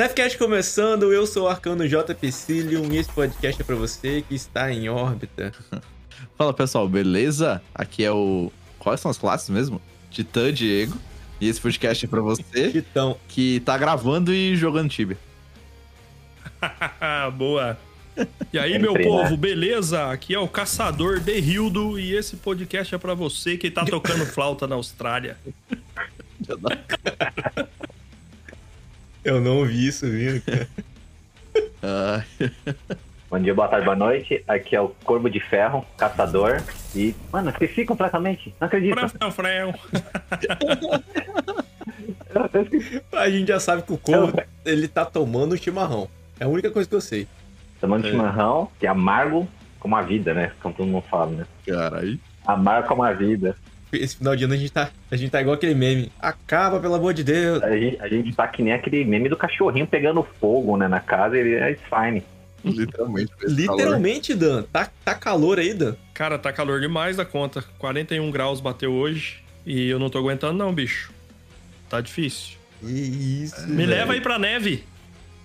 Nefcast começando, eu sou o Arcano J. Psyllium e esse podcast é pra você que está em órbita. Fala pessoal, beleza? Aqui é o. Quais são as classes mesmo? Titã Diego. E esse podcast é pra você Titão. que tá gravando e jogando Tibia. Boa. E aí, meu povo, beleza? Aqui é o Caçador de Rildo e esse podcast é pra você que tá tocando flauta na Austrália. Eu não ouvi isso vindo, cara. Ah, Bom dia, boa tarde, boa noite. Aqui é o Corvo de Ferro, caçador. E, mano, esqueci completamente. Não acredito. Frão, frão. A gente já sabe que o Corvo, ele tá tomando chimarrão. É a única coisa que eu sei. Tomando É. chimarrão, que é amargo como a vida, né? Como todo mundo fala, né? caralho. Amargo como a vida. Esse final de ano a gente tá, a gente tá igual aquele meme. Acaba, pelo amor de Deus. A gente, a gente tá que nem aquele meme do cachorrinho pegando fogo, né, na casa e ele é fine. Literalmente. esse calor. Literalmente, Dan. Tá, tá calor aí, Dan? Cara, tá calor demais da conta. 41 graus bateu hoje e eu não tô aguentando não, bicho. Tá difícil. Que isso, Me leva aí pra neve.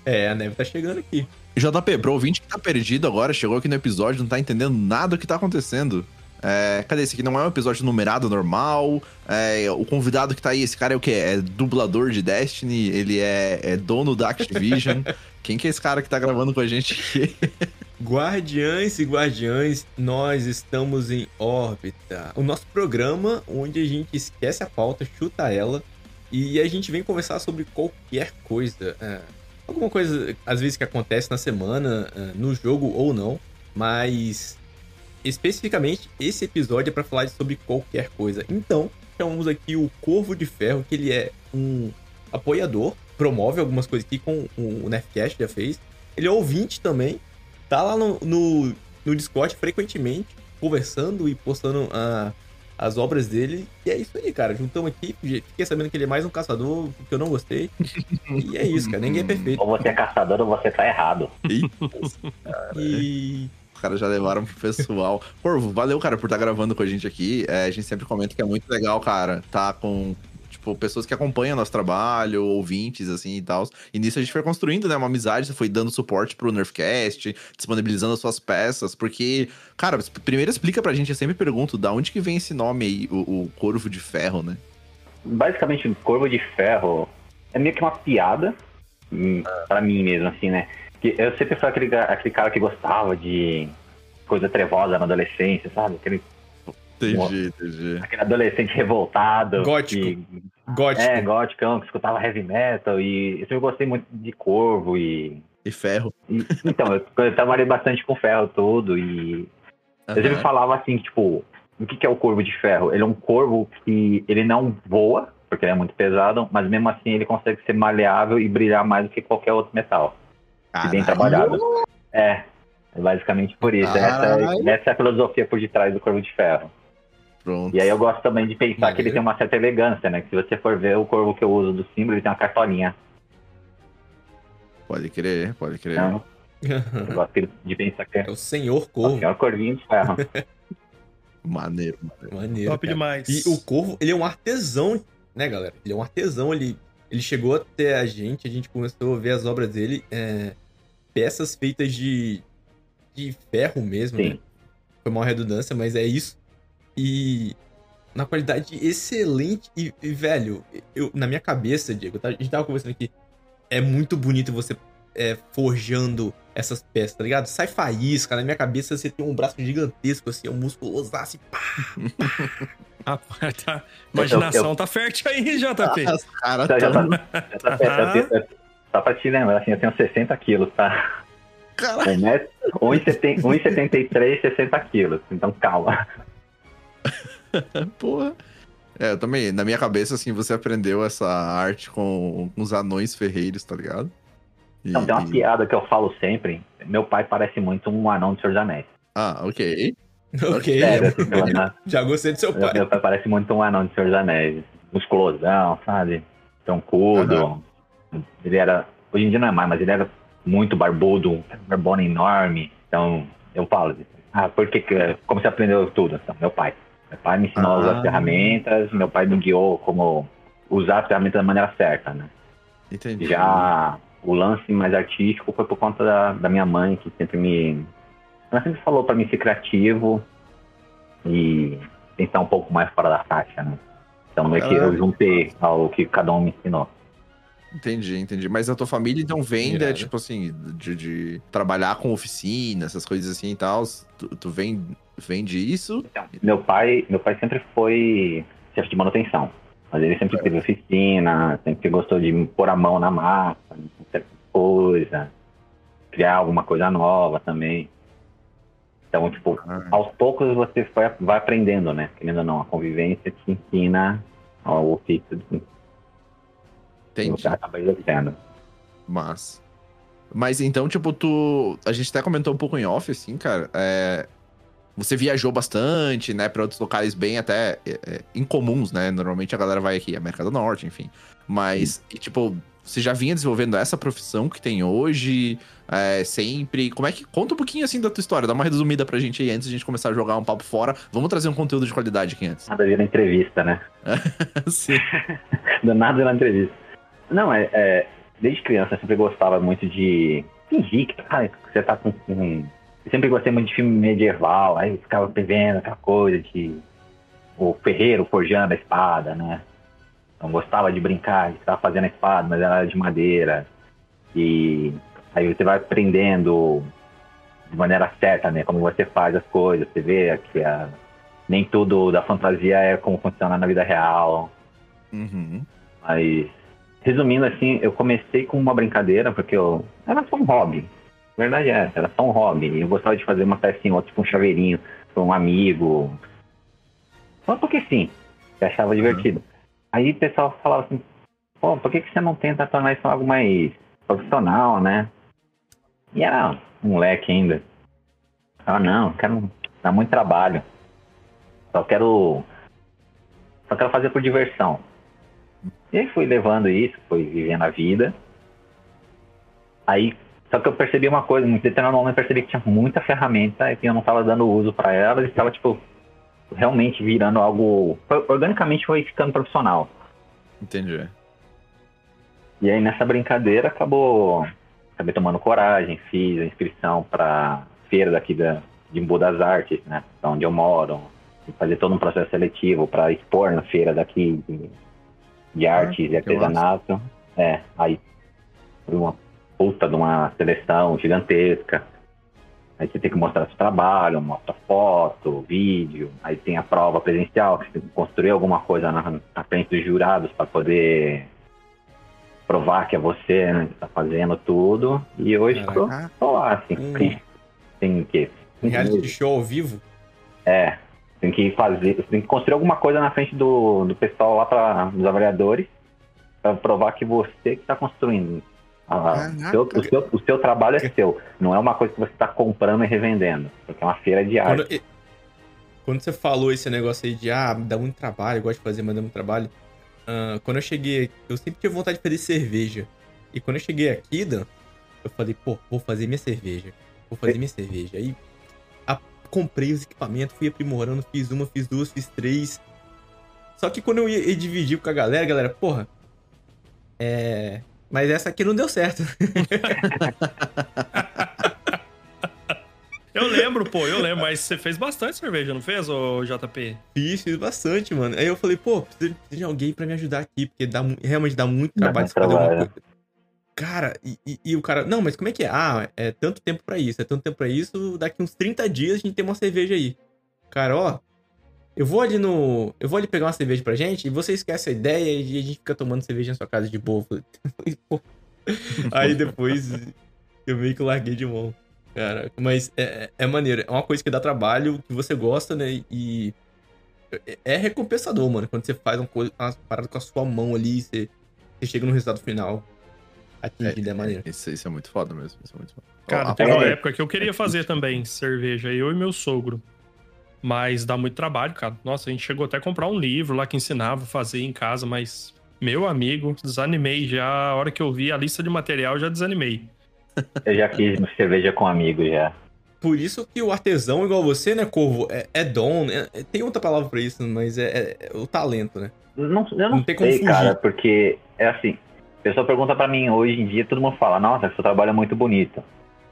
É, a neve tá chegando aqui. JP, pro ouvinte que tá perdido agora, chegou aqui no episódio, não tá entendendo nada do que tá acontecendo. É, cadê? Esse aqui não é um episódio numerado normal. É, o convidado que tá aí, esse cara é o quê? É dublador de Destiny, ele é, é dono da Activision. Quem que é esse cara que tá gravando com a gente aqui? Guardiães e guardiães, nós estamos em órbita. O nosso programa onde a gente esquece a pauta, chuta ela e a gente vem conversar sobre qualquer coisa. é, alguma coisa, às vezes, que acontece na semana, é, no jogo ou não, mas especificamente esse episódio é para falar sobre qualquer coisa. Então, chamamos aqui o Corvo de Ferro, que ele é um apoiador, promove algumas coisas aqui com o Nefcast já fez. Ele é ouvinte também, tá lá no, no, no Discord frequentemente, conversando e postando ah, as obras dele. E é isso aí, cara. Juntamos aqui, fiquei sabendo que ele é mais um caçador, que eu não gostei. E é isso, cara. Ninguém é perfeito. Ou você é caçador ou você tá errado. E Os caras já levaram pro pessoal. Corvo, valeu, cara, por estar gravando com a gente aqui. É, a gente sempre comenta que é muito legal, cara, tá com, tipo, pessoas que acompanham nosso trabalho, ouvintes, assim, e tal. E nisso a gente foi construindo, né, uma amizade, você foi dando suporte pro Nerfcast, disponibilizando as suas peças, porque, cara, primeiro explica pra gente, eu sempre pergunto, da onde que vem esse nome aí, o, o Corvo de Ferro, né? Basicamente, o Corvo de Ferro é meio que uma piada hum, pra mim mesmo, assim, né? Eu sempre fui aquele, aquele cara que gostava de coisa trevosa na adolescência, sabe? Aquele, Entendi, entendi. aquele adolescente revoltado. Gótico. que- gótico. É, góticão, que escutava heavy metal. E eu sempre gostei muito de Corvo e... E ferro. e- então, eu, eu trabalhei bastante com ferro todo e Eu sempre falava assim, tipo, o que, que é o corvo de ferro? Ele é um corvo que ele não voa, porque ele é muito pesado, mas mesmo assim ele consegue ser maleável e brilhar mais do que qualquer outro metal. E bem Caralho. trabalhado. É, é basicamente por isso. Essa, Caralho. é- essa é a filosofia por detrás do corvo de ferro. Pronto. E aí eu gosto também de pensar que ele tem uma certa elegância, né? Que se você for ver o corvo que eu uso do símbolo, ele tem uma cartolinha. Pode crer, pode crer. Então, eu gosto de pensar que é, É o Senhor Corvo. é um corvinho de ferro. Maneiro, maneiro. Maneiro. Top cara. demais. E o Corvo, ele é um artesão, né, galera? Ele é um artesão, ele, ele chegou até a gente, a gente começou a ver as obras dele, é, peças feitas de, de ferro mesmo, Sim. né? Foi uma redundância, mas é isso. E na qualidade excelente. E, e, velho, eu, na minha cabeça, Diego, tá- a gente tava conversando aqui, é muito bonito você é, forjando essas peças, tá ligado? Sai faísca, na minha cabeça você tem um braço gigantesco, assim, um musculoso, assim, pá, pá. Rapaz, tá, imaginação eu, eu... tá fértil aí, JP. Ah, cara, tá... Já tá, tá, só pra te lembrar, assim, eu tenho 60 quilos, tá? Caralho. 1,73, 60 quilos, então calma. Porra. É, eu também, na minha cabeça, assim, você aprendeu essa arte com, com os anões ferreiros, tá ligado? E... Não, tem uma piada que eu falo sempre. Meu pai parece muito um anão de Senhor dos Anéis. Ah, ok. Ok. Sério, assim, Já gostei do seu pai. Meu pai parece muito um anão de Senhor dos Anéis. Musculosão, sabe? Troncudo. Uhum. Ele era. Hoje em dia não é mais, mas ele era muito barbudo, um barbona enorme. Então, eu falo, ah, por que, como você aprendeu tudo? Então, meu pai. Meu pai me ensinou ah. a usar as ferramentas, meu pai me guiou como usar as ferramentas da maneira certa, né? Entendi. Já o lance mais artístico foi por conta da, da minha mãe, que sempre me. Ela sempre falou para mim ser criativo e pensar um pouco mais fora da caixa, né? Então, é que eu juntei ao que cada um me ensinou. Entendi, entendi. Mas a tua família então vem, de, tipo assim, de, de, trabalhar com oficina, essas coisas assim e tal. Tu, tu vem, vem disso? Então, meu pai, meu pai sempre foi chefe de manutenção. Mas ele sempre teve oficina, sempre gostou de pôr a mão na massa, certa coisa, criar alguma coisa nova também. Então, tipo, ah. aos poucos você vai aprendendo, né? Querendo ou não, a convivência te ensina o ofício Entendi. Acaba exercendo. Mas. Mas então, tipo, tu. A gente até comentou um pouco em off, assim, cara. É... Você viajou bastante, né, para outros locais bem até é, é, incomuns, né? Normalmente a galera vai aqui, América do Norte, enfim. Mas, e, tipo, você já vinha desenvolvendo essa profissão que tem hoje, é, sempre? Como é que. Conta um pouquinho assim da tua história, dá uma resumida pra gente aí antes de a gente começar a jogar um papo fora. Vamos trazer um conteúdo de qualidade aqui antes. Nada vira entrevista, né? Sim. Do nada na entrevista. Não, é, é, Desde criança eu sempre gostava muito de fingir que, ah, você tá com. com... Eu sempre gostei muito de filme medieval, aí ficava vendo aquela coisa de. O ferreiro forjando a espada, né? Então gostava de brincar, de estar fazendo a espada, mas ela era de madeira. E aí você vai aprendendo de maneira certa, né? Como você faz as coisas, você vê que a, nem tudo da fantasia é como funciona na vida real. Uhum. Mas resumindo assim, eu comecei com uma brincadeira, porque eu. Era só um hobby. A verdade é essa, era só um hobby. Eu gostava de fazer uma pecinha tipo um chaveirinho para um amigo. Só porque sim. Eu achava uhum. divertido. Aí o pessoal falava assim, pô, por que, que você não tenta tornar isso algo mais profissional, né? E era um moleque ainda. Ah, não, quero dar muito trabalho. Só quero. Só quero fazer por diversão. E aí fui levando isso, fui vivendo a vida. Aí, só que eu percebi uma coisa, em determinado momento eu percebi que tinha muita ferramenta e que eu não estava dando uso para elas e estava, tipo, realmente virando algo. Organicamente foi ficando profissional. Entendi. E aí nessa brincadeira acabou. Acabei tomando coragem, fiz a inscrição para feira daqui da, de Embu das Artes, né? Onde eu moro. Fazer todo um processo seletivo para expor na feira daqui de, de ah, artes e artesanato. É, aí foi uma puta de uma seleção gigantesca. Aí você tem que mostrar seu trabalho, mostra foto, vídeo. Aí tem a prova presencial, que você tem que construir alguma coisa na, na frente dos jurados para poder provar que é você, né, que tá fazendo tudo. E hoje tô, tô, lá, assim, hum. tem, tem que. Um reality show ao vivo? É, tem que fazer, tem que construir alguma coisa na frente do, do pessoal lá para os avaliadores para provar que você que está construindo. Ah, o, seu, o, seu, o, seu, trabalho é seu, não é uma coisa que você está comprando e revendendo, porque é uma feira de arte. Quando, quando, você falou esse negócio aí de ah, dá muito trabalho, gosto de fazer, mas dá muito trabalho. Uh, quando eu cheguei, eu sempre tive vontade de fazer cerveja. E quando eu cheguei aqui, Dan, eu falei, pô, vou fazer minha cerveja. Vou fazer minha cerveja. Aí comprei os equipamentos, fui aprimorando, fiz uma, fiz duas, fiz três. Só que quando eu ia, ia dividir com a galera, a galera, porra, é. Mas essa aqui não deu certo. Eu lembro, pô, eu lembro, mas você fez bastante cerveja, não fez, ô JP? Fiz, fiz bastante, mano. Aí eu falei, pô, preciso de alguém pra me ajudar aqui, porque dá, realmente dá muito trabalho, dá fazer alguma coisa. Cara, e, e, e, o cara, não, mas como é que é? Ah, é tanto tempo para isso, é tanto tempo para isso, daqui uns 30 dias a gente tem uma cerveja aí. Cara, ó, eu vou ali no. Eu vou ali pegar uma cerveja pra gente e você esquece a ideia e a gente fica tomando cerveja na sua casa de boa. aí depois eu meio que larguei de mão. Cara, mas é, é maneiro. É uma coisa que dá trabalho, que você gosta, né? E é, é recompensador, mano. Quando você faz uma, coisa, uma parada com a sua mão ali, você, você chega no resultado final atingido, é, é maneiro. Isso, isso, é muito foda mesmo. Isso é muito foda. Cara, teve uma época que eu queria fazer também cerveja, eu e meu sogro. Mas dá muito trabalho, cara. Nossa, a gente chegou até a comprar um livro lá que ensinava a fazer em casa, mas, meu amigo, desanimei já. A hora que eu vi a lista de material, já desanimei. Eu já fiz cerveja com amigos já. Por isso que o artesão, igual você, né, Corvo, é, é dom. É, tem outra palavra pra isso, mas é, é, é o talento, né? Não, eu não, não tem sei, cara, porque é assim. Pessoa pergunta para mim hoje em dia, todo mundo fala, nossa, seu trabalho é muito bonito.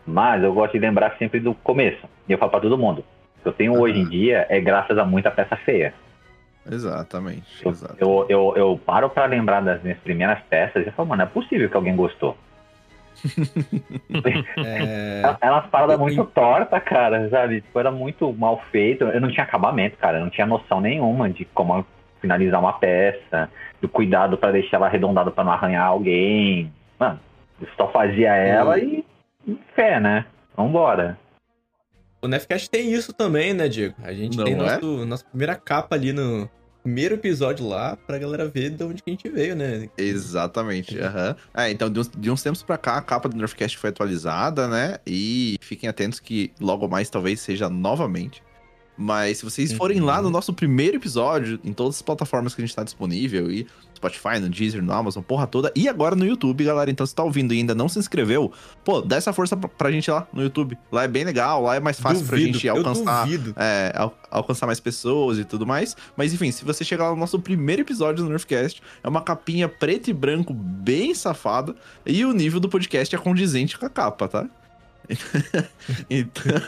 Mas eu gosto de lembrar sempre do começo. E eu falo pra todo mundo. O que eu tenho uhum. hoje em dia é graças a muita peça feia. Exatamente. Eu, exatamente. eu, eu, eu paro para lembrar das minhas primeiras peças e falo, mano, é possível que alguém gostou. é... Era umas paradas muito torta, cara, sabe? Tipo, era muito mal feito. Eu não tinha acabamento, cara. Eu não tinha noção nenhuma de como finalizar uma peça, do cuidado para deixar ela arredondada para não arranhar alguém. Mano, eu só fazia ela e, e fé, né? Vambora. O Nefcast tem isso também, né, Diego? A gente não tem é? nosso, nossa primeira capa ali no, primeiro episódio lá pra galera ver de onde que a gente veio, né? Exatamente. Uhum. É, então, de uns, de uns, tempos pra cá, a capa do Nerfcast foi atualizada, né? E fiquem atentos que logo mais talvez seja novamente. Mas se vocês forem uhum. lá no nosso primeiro episódio, em todas as plataformas que a gente tá disponível, e Spotify, no Deezer, no Amazon, porra toda. E agora no YouTube, galera. Então, se tá ouvindo e ainda não se inscreveu, pô, dá essa força pra, pra gente lá no YouTube. Lá é bem legal, lá é mais fácil duvido, pra gente alcançar. É, al alcançar mais pessoas e tudo mais. Mas enfim, se você chegar lá no nosso primeiro episódio do Nerfcast, é uma capinha preto e branco bem safada. E o nível do podcast é condizente com a capa, tá? então,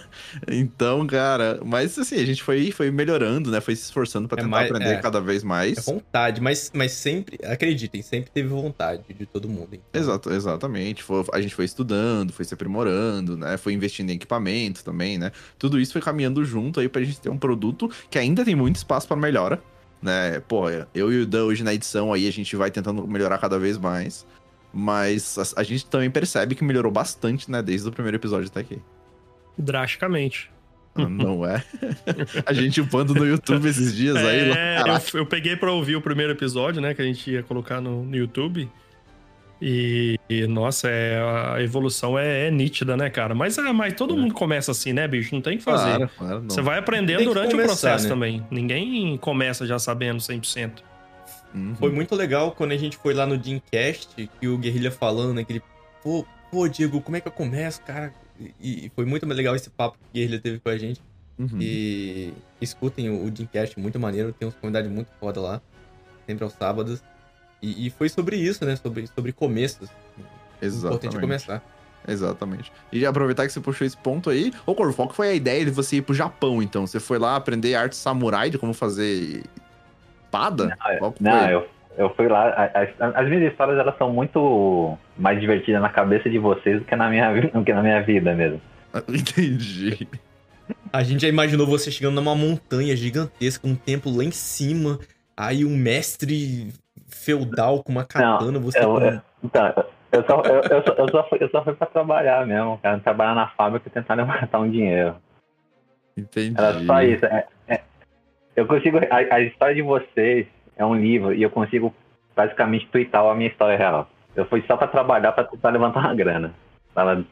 então, cara, mas assim, a gente foi, foi melhorando, né? Foi se esforçando para é tentar mais, aprender é, cada vez mais. É vontade, mas, mas sempre, acreditem, sempre teve vontade de todo mundo. Então. Exato, exatamente. Foi, a gente foi estudando, foi se aprimorando, né? Foi investindo em equipamento também, né? Tudo isso foi caminhando junto aí pra gente ter um produto que ainda tem muito espaço para melhora. Né, pô, eu e o Dan hoje na edição aí a gente vai tentando melhorar cada vez mais. Mas a, a, gente também percebe que melhorou bastante, né? Desde o primeiro episódio até aqui. Drasticamente. Ah, não é? a gente upando no YouTube esses dias é, aí. Eu, eu, peguei pra ouvir o primeiro episódio, né? Que a gente ia colocar no, no YouTube. E, e, nossa, é, a evolução é, é, nítida, né, cara? Mas, é, mas todo é. mundo começa assim, né, bicho? Não tem que fazer. Claro, claro, Você vai aprendendo durante começar, o processo né? também. Ninguém começa já sabendo 100%. Uhum. Foi muito legal quando a gente foi lá no Dreamcast, que o Guerrilha falando, né? Que ele, pô, pô, Diego, como é que eu começo, cara? E, e foi muito legal esse papo que o Guerrilha teve com a gente. Uhum. E escutem o, o Dreamcast, muito maneiro, tem uns comunidades muito foda lá, sempre aos sábados. E, e, foi sobre isso, né? Sobre, sobre começos. Exatamente. Importante começar. Exatamente. E aproveitar que você puxou esse ponto aí. Ô, Corvo, qual que foi a ideia de você ir pro Japão, então? Você foi lá aprender arte samurai, de como fazer espada? Não, não eu, eu fui lá. As, as, minhas histórias elas são muito mais divertidas na cabeça de vocês do que na minha, do que na minha vida mesmo. Entendi. A gente já imaginou você chegando numa montanha gigantesca, um templo lá em cima, aí um mestre feudal com uma katana, não, você. Eu, com... eu, então, eu só, eu, eu, só, eu, só fui, eu só fui pra trabalhar mesmo, cara. Trabalhar na fábrica e tentar levantar um dinheiro. Entendi. Era só isso. É, é, eu consigo. A, a, história de vocês é um livro e eu consigo basicamente twittar a minha história real. Eu fui só para trabalhar para tentar levantar uma grana. Ela...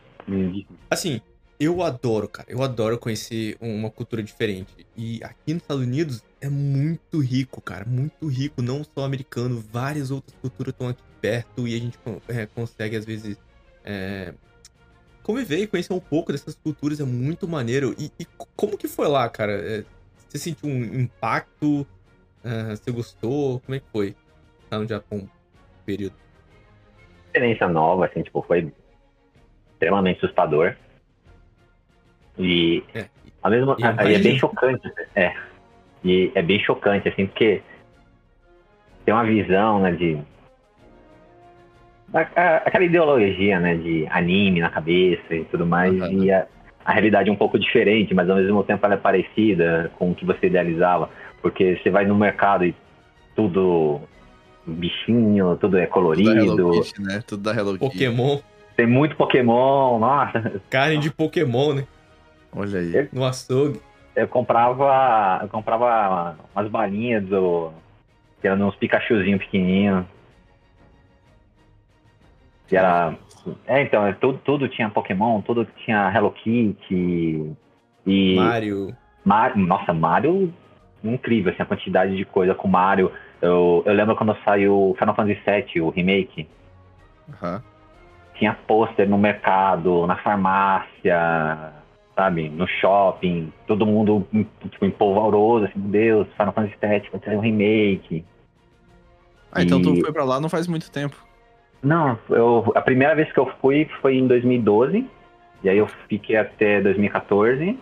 Assim, eu adoro, cara. Eu adoro conhecer uma cultura diferente. E aqui nos Estados Unidos é muito rico, cara. Muito rico. Não só americano, várias outras culturas estão aqui perto e a gente é, consegue, às vezes, é, conviver e conhecer um pouco dessas culturas. É muito maneiro. E, e como que foi lá, cara? É, você sentiu um impacto? Uh, você gostou? Como é que foi? Tá no Japão, período. Experiência nova, assim, tipo, foi extremamente assustador. E é. a mesma. E aí é bem chocante. É. E é bem chocante, assim, porque tem uma visão, né, de. a- a- aquela ideologia, né, de anime na cabeça e tudo mais, Aham. e a, a realidade é um pouco diferente, mas ao mesmo tempo ela é parecida com o que você idealizava, porque você vai no mercado e tudo bichinho, tudo é Tudo da Hello colorido, Kitty, né? Tudo da Hello Kitty. Pokémon, tem muito Pokémon, nossa, carne de Pokémon, né? Olha aí. No açougue. eu comprava, eu comprava umas balinhas do, que eram uns Pikachuzinho pequenininho, que era É, então, é, tudo, tudo tinha Pokémon, tudo tinha Hello Kitty e Mario. Mario, nossa, Mario incrível, assim, a quantidade de coisa com Mario. Eu, eu lembro quando saiu Final Fantasy VII, o remake, Aham. tinha pôster no mercado, na farmácia, sabe, no shopping, todo mundo tipo, empolvoroso, assim, meu Deus, Final Fantasy VII vai sair um remake. Ah, então tu E- foi pra lá não faz muito tempo. Não, eu, a primeira vez que eu fui foi em 2012, e aí eu fiquei até 2014,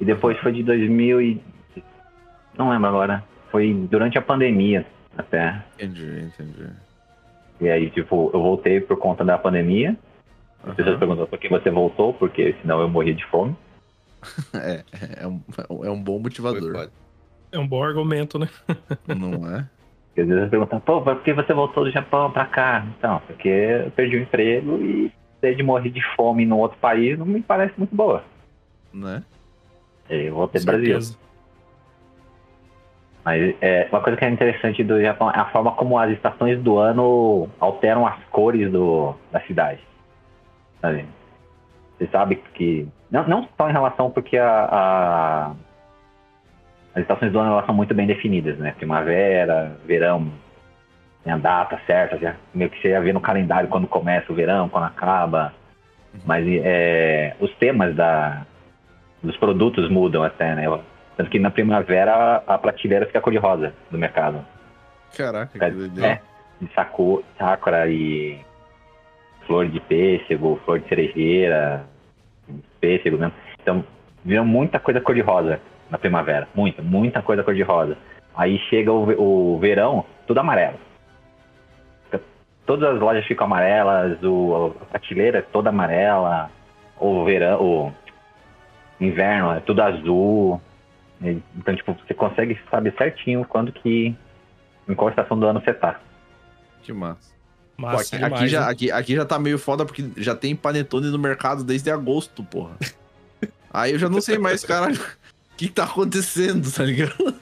e depois foi de 2000 e... não lembro agora, foi durante a pandemia até. Entendi, entendi. E aí, tipo, eu voltei por conta da pandemia. As pessoas Aham. perguntam por que você voltou, porque senão eu morria de fome. É, é um, é um bom motivador. É um bom argumento, né? não é? Porque às vezes perguntam, pô, por que você voltou do Japão pra cá? Então, porque eu perdi o emprego e ideia de morrer de fome num outro país não me parece muito boa. Né? Aí eu voltei pro Brasil. Mas é, uma coisa que é interessante do Japão é a forma como as estações do ano alteram as cores do, da cidade. Sabe? Você sabe que. Não, não só em relação porque a, a- as estações do ano elas são muito bem definidas, né? Primavera, verão, tem a data certa, já, meio que você ia ver no calendário quando começa o verão, quando acaba. Mas é, os temas da, dos produtos mudam até, né? Tanto que na primavera a prateleira fica cor-de-rosa do mercado. Caraca, que É, de saco, sakura e flor de pêssego, flor de cerejeira, pêssego mesmo. Então, viram muita coisa cor-de-rosa na primavera. Muita, muita coisa cor-de-rosa. Aí chega o, o verão, tudo amarelo. Todas as lojas ficam amarelas, o, a prateleira é toda amarela, o verão, o inverno é tudo azul. Então, tipo, você consegue saber certinho quando que. Em qual estação do ano você tá. Que massa. Pô, aqui, demais, aqui já, aqui, aqui já tá meio foda porque já tem panetone no mercado desde agosto, porra. Aí eu já não sei mais, caralho, que tá acontecendo, tá ligado?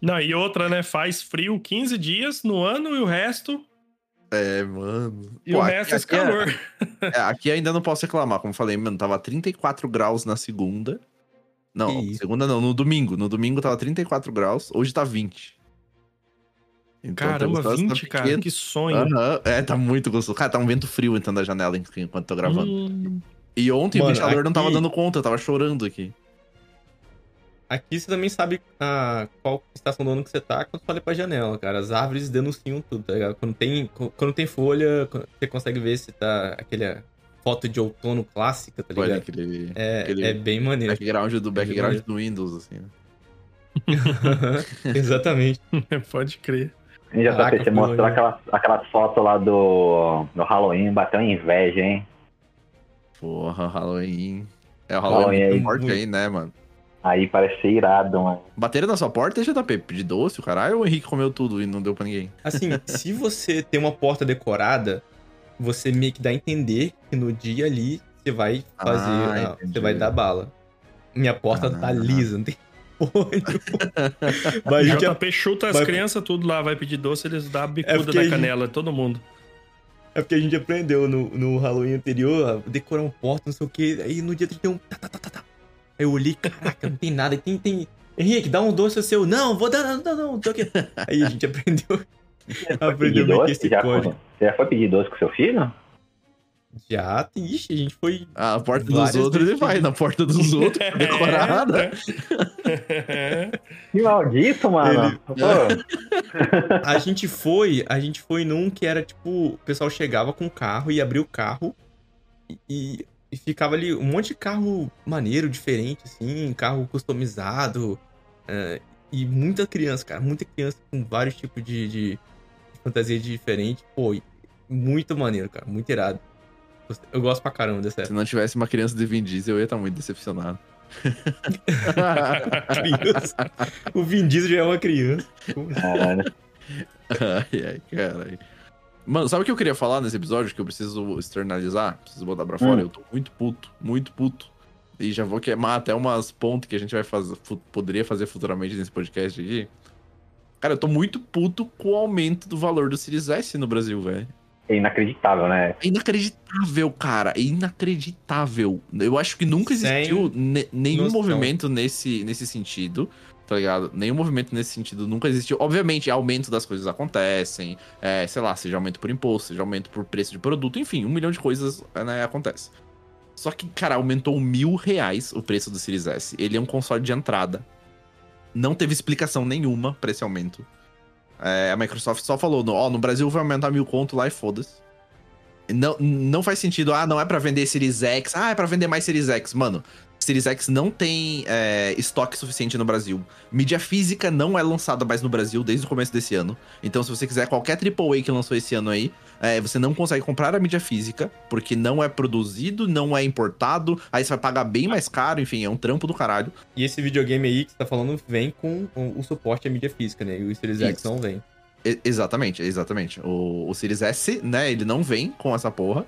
Não, e outra, né? Faz frio 15 dias no ano e o resto. É, mano. E Pô, o aqui- resto é aqui é- calor. É, aqui ainda não posso reclamar, como eu falei, mano, tava 34 graus na segunda. Não, isso? segunda não, no domingo. No domingo tava 34 graus, hoje tá 20. Então, Caramba, temos- 20, tá cara. pequeno. Que sonho. Aham, É, tá muito gostoso. Cara, tá um vento frio entrando da janela enquanto tô gravando. Hum, E ontem Mano, o ventilador não tava aqui- dando conta, eu tava chorando aqui. Aqui você também sabe ah, qual estação do ano que você tá quando você olha pra janela, cara. As árvores denunciam tudo, tá ligado? Quando tem, quando tem folha, você consegue ver se tá aquele foto de outono clássica, tá Olha ligado? aquele É, aquele é bem maneiro. background do background maneiro. do Windows, assim. né? Exatamente. Pode crer. E já Caraca, você mostrou maneiro. aquelas, aquelas fotos lá do, do Halloween, bateu inveja, hein? Porra, Halloween. É o Halloween Halloween muito aí, forte muito. aí, né, mano? Aí parece ser irado, mano. Bateram na sua porta, JP? Pedir doce, o caralho, ou o Henrique comeu tudo e não deu pra ninguém? Assim, se você tem uma porta decorada, você meio que dá a entender que no dia ali você vai fazer. Ah, ah, você vai dar bala. Minha porta tá Ah. lisa, não tem. Mas a gente JP chuta as mas- crianças tudo lá, vai pedir doce, eles dão a bicuda porque da a gente- canela, todo mundo. É porque a gente aprendeu no, no Halloween anterior a decorar um porta, não sei o que. Aí no dia 31, tá, tá, tá, tá, tá. Aí eu olhei, caraca, não tem nada. Tem, tem. Henrique, dá um doce seu. Não, vou dar, não, não, não. Aí a gente aprendeu. aprendeu meio que doce? esse Já, código. você já foi pedir doce com seu filho? Já, ixi, a gente foi. Ah, a porta dos outros ele vai, na porta dos outros, decorada. É. Que maldito, mano. Ele- Pô, A gente foi, a gente foi num que era tipo, o pessoal chegava com o carro e abria o carro e, e ficava ali um monte de carro maneiro, diferente, assim, carro customizado. é, e muita criança, cara, muita criança com vários tipos de, de fantasia diferente. Pô, muito maneiro, cara. Muito irado. Eu gosto pra caramba dessa Se não tivesse uma criança de Vin Diesel, eu ia estar muito decepcionado. criança. O Vin Diesel já é uma criança. Caralho. ai, ai, caralho. Mano, sabe o que eu queria falar nesse episódio que eu preciso externalizar? Preciso botar pra fora? Hum. Eu tô muito puto, muito puto. E já vou queimar até umas pontes que a gente vai fazer, poderia fazer futuramente nesse podcast aqui. Cara, eu tô muito puto com o aumento do valor do Series S no Brasil, velho. É inacreditável, né? É inacreditável, cara. É inacreditável. Eu acho que nunca existiu ne- nenhum noção. movimento nesse, nesse sentido, tá ligado? Nenhum movimento nesse sentido nunca existiu. Obviamente, aumento das coisas acontecem, é, sei lá, seja aumento por imposto, seja aumento por preço de produto, enfim, um milhão de coisas né, acontece. Só que, cara, aumentou mil reais o preço do Series S. Ele é um console de entrada. Não teve explicação nenhuma pra esse aumento. É, a Microsoft só falou, ó, no Brasil vai aumentar mil conto lá e foda-se. Não, não faz sentido, ah, não é pra vender Series X, ah, é pra vender mais Series X. Mano, Series X não tem é, estoque suficiente no Brasil. Mídia física não é lançada mais no Brasil desde o começo desse ano. Então, se você quiser qualquer AAA que lançou esse ano aí, é, você não consegue comprar a mídia física, porque não é produzido, não é importado, aí você vai pagar bem mais caro, enfim, é um trampo do caralho. E esse videogame aí que você tá falando vem com o, suporte à mídia física, né? E o Series X Isso. não vem. Exatamente, exatamente. O, o Series S, né, ele não vem com essa porra.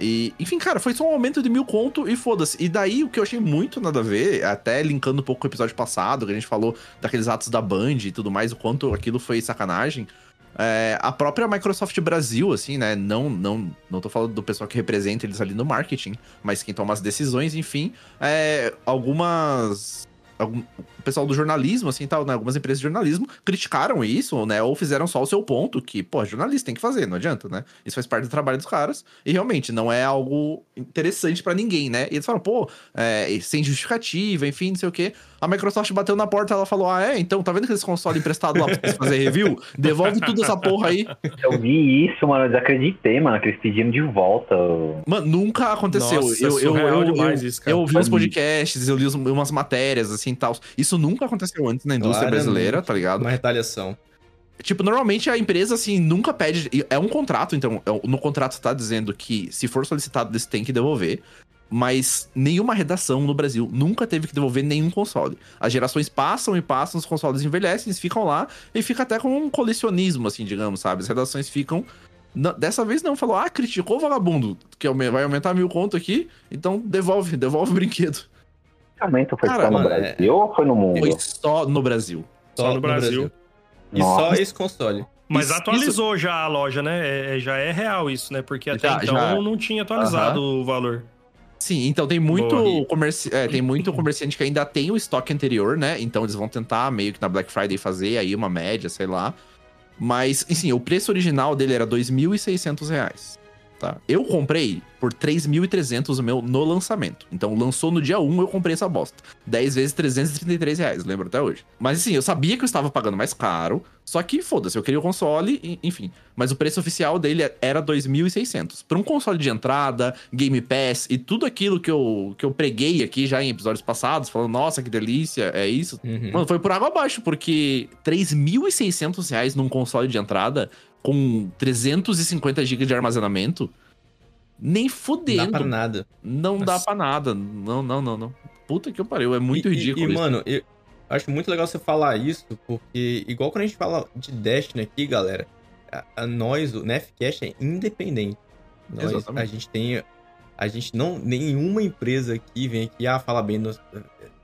E, enfim, cara, foi só um aumento de mil conto e foda-se. E daí, o que eu achei muito nada a ver, até linkando um pouco com o episódio passado, que a gente falou daqueles atos da Band e tudo mais, o quanto aquilo foi sacanagem. É, a própria Microsoft Brasil, assim, né? Não, não, não tô falando do pessoal que representa eles ali no marketing, mas quem toma as decisões, enfim. É, algumas. algum- o pessoal do jornalismo, assim, tal, né? Algumas empresas de jornalismo criticaram isso, né? Ou fizeram só o seu ponto, que, pô, jornalista tem que fazer, não adianta, né? Isso faz parte do trabalho dos caras. E realmente, não é algo interessante pra ninguém, né? E eles falaram, pô, é, sem justificativa, enfim, não sei o quê. A Microsoft bateu na porta, ela falou: Ah, é? Então, tá vendo aqueles consoles emprestados lá pra fazer review? Devolve tudo essa porra aí. Eu vi isso, mano, eu desacreditei, mano, que eles pediram de volta. Mano, nunca aconteceu. Nossa, eu, é eu, eu, demais eu, isso, cara. eu ouvi uns podcasts, eu li umas matérias, assim, tal. Isso nunca aconteceu antes na indústria Claramente. brasileira, tá ligado? Uma retaliação. Tipo, normalmente a empresa, assim, nunca pede. É um contrato, então, é- no contrato tá dizendo que se for solicitado, eles têm que devolver. Mas nenhuma redação no Brasil nunca teve que devolver nenhum console. As gerações passam e passam, os consoles envelhecem, eles ficam lá e fica até com um colecionismo, assim, digamos, sabe? As redações ficam. Não- dessa vez não, falou, ah, criticou o vagabundo, que vai aumentar mil conto aqui, então devolve, devolve o brinquedo. Esse aumento foi Cara, só no mano, Brasil ou foi no mundo? Foi só no Brasil. Só no Brasil. E só Nossa. esse console. Mas Isso- atualizou já a loja, né? É- é- já é real isso, né? Porque até Já- então já. não tinha atualizado o valor. Sim, então tem muito, comerci é, tem muito comerciante que ainda tem o estoque anterior, né? Então eles vão tentar meio que na Black Friday fazer aí uma média, sei lá. Mas, enfim, o preço original dele era 2.600 reais. Tá? Eu comprei por 3.300 o meu no lançamento. Então lançou no dia 1, eu comprei essa bosta. 10 vezes 333 reais, lembro até hoje. Mas assim, eu sabia que eu estava pagando mais caro. Só que, foda-se, eu queria o console, enfim. Mas o preço oficial dele era 2.600. Para um console de entrada, Game Pass e tudo aquilo que eu, que eu preguei aqui já em episódios passados, falando, nossa, que delícia, é isso. Uhum. Mano, foi por água abaixo, porque 3.600 reais num console de entrada com 350 GB de armazenamento, nem Não dá fudendo. pra nada. Não dá pra nada. Não, não, não, não. Puta que pariu, é muito E- ridículo E, mano, eu acho muito legal você falar isso, porque, igual quando a gente fala de Destiny aqui, galera, a, a nós, o Nefcast é independente. Nós, Exatamente. a gente tem. A gente não. Nenhuma empresa aqui vem aqui, ah, fala bem, nos,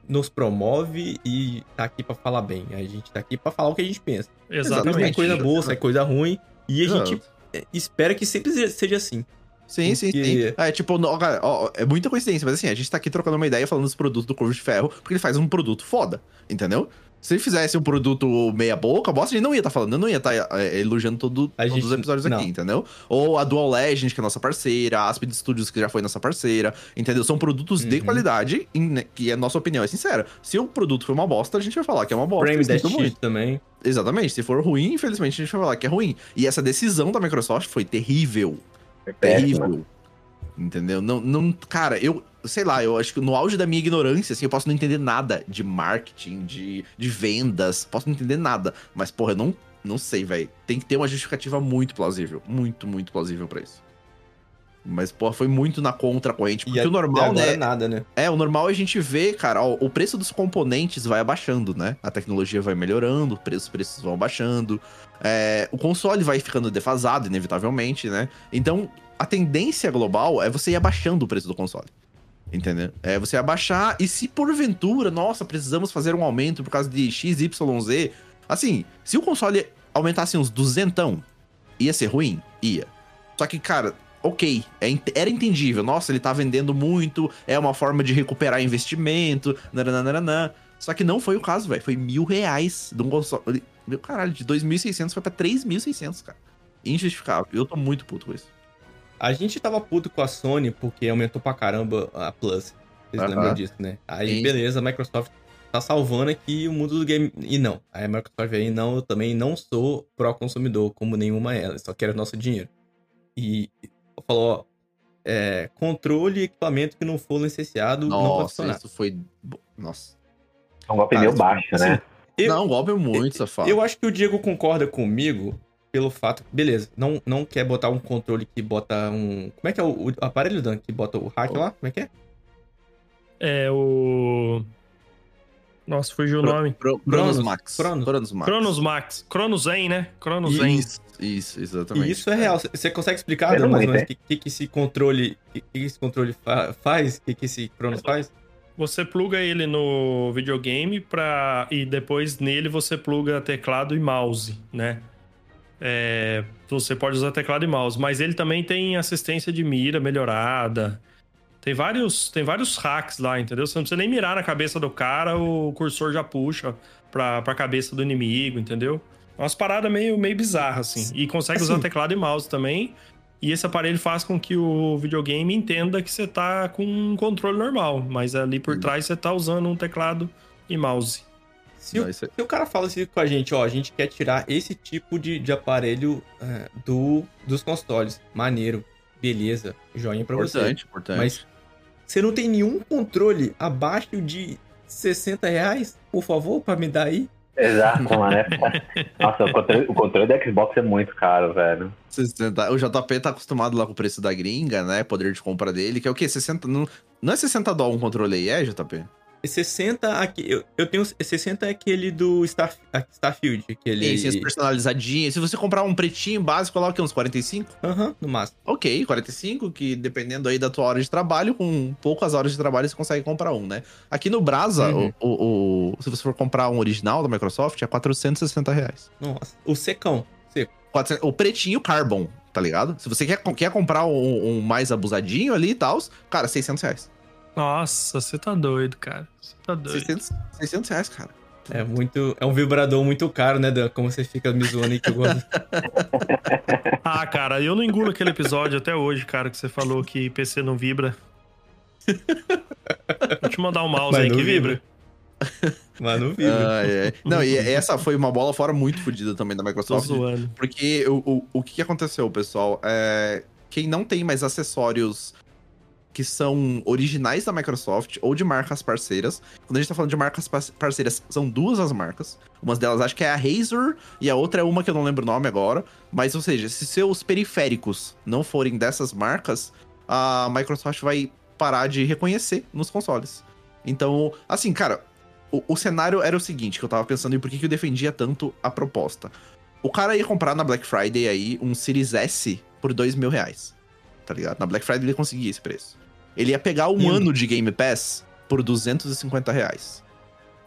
nos promove e tá aqui pra falar bem. A gente tá aqui pra falar o que a gente pensa. Sai Exatamente. coisa boa, sai coisa ruim. E a Exato. gente é, espera que sempre se- seja assim. Sim, sim, Porque- sim. É, tipo, não, cara, ó, é muita coincidência, mas assim, a gente tá aqui trocando uma ideia falando dos produtos do Corvo de Ferro, porque ele faz um produto foda, entendeu? Se ele fizesse um produto meia boca, bosta, a gente não ia estar falando, eu não ia estar elogiando todo, A todos gente- os episódios não. aqui, entendeu? Ou a Dual Legend, que é nossa parceira, a Aspid Studios, que já foi nossa parceira, entendeu? São produtos de Uhum. qualidade, em- né, que a nossa opinião é sincera. Se o produto for uma bosta, a gente vai falar que é uma bosta. Frame Dash muito. também. Exatamente. Se for ruim, infelizmente a gente vai falar que é ruim. E essa decisão da Microsoft foi terrível. Péssima. Terrível. Entendeu? Não, não, cara, eu sei lá, eu acho que no auge da minha ignorância, assim, eu posso não entender nada de marketing, de, de vendas, posso não entender nada. Mas, porra, eu não, Não sei, velho. Tem que ter uma justificativa muito plausível. Muito, muito plausível pra isso. Mas, pô, foi muito na contracorrente. Porque E o normal, né? nada, né? É, o normal é a gente ver, cara, ó, o preço dos componentes vai abaixando, né? A tecnologia vai melhorando, os preços, os preços vão abaixando. É, o console vai ficando defasado, inevitavelmente, né? Então, a tendência global é você ir abaixando o preço do console. Entendeu? É você abaixar e se porventura, nossa, precisamos fazer um aumento por causa de XYZ. Assim, se o console aumentasse uns duzentão, ia ser ruim? Ia. Só que, cara, ok, é era entendível. Nossa, ele tá vendendo muito, é uma forma de recuperar investimento, nananana. Só que não foi o caso, velho. Foi mil reais de um console. Meu caralho, de 2.600 foi pra 3.600, cara. Injustificável. Eu tô muito puto com isso. A gente tava puto com a Sony porque aumentou pra caramba a Plus. Vocês Aham. lembram disso, né? Aí, Sim. beleza, a Microsoft tá salvando aqui o mundo do game. E não. Aí a Microsoft aí, não, eu também não sou pró-consumidor, como nenhuma ela. Só quero nosso dinheiro. E falou, ó. É, controle e equipamento que não for licenciado não Nossa, funcionar. isso foi. Nossa. É um golpe Cara, meio baixo, assim, né? Eu- não, o golpe muito safado. Eu acho que o Diego concorda comigo pelo fato. Beleza, não, não quer botar um controle que bota um. Como é que é o, o aparelho, Dan? Que bota o hack lá? Como é que é? É o. Nossa, fugiu o Pro- nome. Pro, Cronos, Max. Cronos. Cronos Max. Cronos Max. Cronos Zen, né? Cronos Zen. Isso, isso, exatamente. E isso é real. Você consegue explicar, Dan, mais ou não menos, o que, que, que esse controle. O que, que esse controle fa- faz? O que, que esse Cronos faz? Você pluga ele no videogame pra... e depois nele você pluga teclado e mouse, né? É, Você pode usar teclado e mouse, mas ele também tem assistência de mira melhorada. Tem vários, tem vários hacks lá, entendeu? Você não precisa nem mirar na cabeça do cara, o cursor já puxa pra, pra cabeça do inimigo, entendeu? É umas paradas meio, meio bizarras, assim. E consegue usar Assim- teclado e mouse também. E esse aparelho faz com que o videogame entenda que você tá com um controle normal, mas ali por trás você tá usando um teclado e mouse. Se, Não, o, isso é- se o cara fala assim com a gente, ó, a gente quer tirar esse tipo de, de aparelho é, do, dos consoles. Maneiro. Beleza. Joinha pra você. Importante, importante. Mas você não tem nenhum controle abaixo de 60 reais, por favor, pra me dar aí? Exato, mano. é- Nossa, o controle, o controle do Xbox é muito caro, velho. 60, o JP tá acostumado lá com o preço da gringa, né? Poder de compra dele, que é o quê? 60. Não, não é 60 dólares um controle aí, é, JP? E 60 aqui, eu, eu tenho 60 é aquele do Star, Starfield, aquele Tem esses personalizadinhos. Se você comprar um pretinho básico, coloca uns 45? Aham, no máximo. Ok, 45, que dependendo aí da tua hora de trabalho, com poucas horas de trabalho você consegue comprar um, né? Aqui no Brasa, Uhum. o, o- o- se você for comprar um original da Microsoft, é 460 reais. Nossa, o secão, seco. 400 o pretinho Carbon, tá ligado? Se você quer, quer comprar um, um mais abusadinho ali e tal, cara, 600 reais. Nossa, você tá doido, cara. Você tá doido. 600, 600 reais, cara. É muito, é um vibrador muito caro, né, Dan? Como você fica me zoando aí que eu gosto. Ah, cara, eu não engulo aquele episódio até hoje, cara, que você falou que PC não vibra. Vou te mandar um mouse Mas aí não que vibra. vibra. Mas não vibra. Ai, ai. Não, e essa foi uma bola fora muito fodida também da Tô Microsoft. zoando. Porque o, o, o que aconteceu, pessoal? É, quem não tem mais acessórios que são originais da Microsoft ou de marcas parceiras. Quando a gente tá falando de marcas par- parceiras, são duas as marcas. Uma delas acho que é a Razer e a outra é uma que eu não lembro o nome agora. Mas, ou seja, se seus periféricos não forem dessas marcas, a Microsoft vai parar de reconhecer nos consoles. Então, assim, cara, o, o cenário era o seguinte, que eu tava pensando em por que, que eu defendia tanto a proposta. O cara ia comprar na Black Friday aí um Series S por dois mil reais. Tá ligado? Na Black Friday ele conseguia esse preço. Ele ia pegar um Lindo. ano de Game Pass por 250 reais.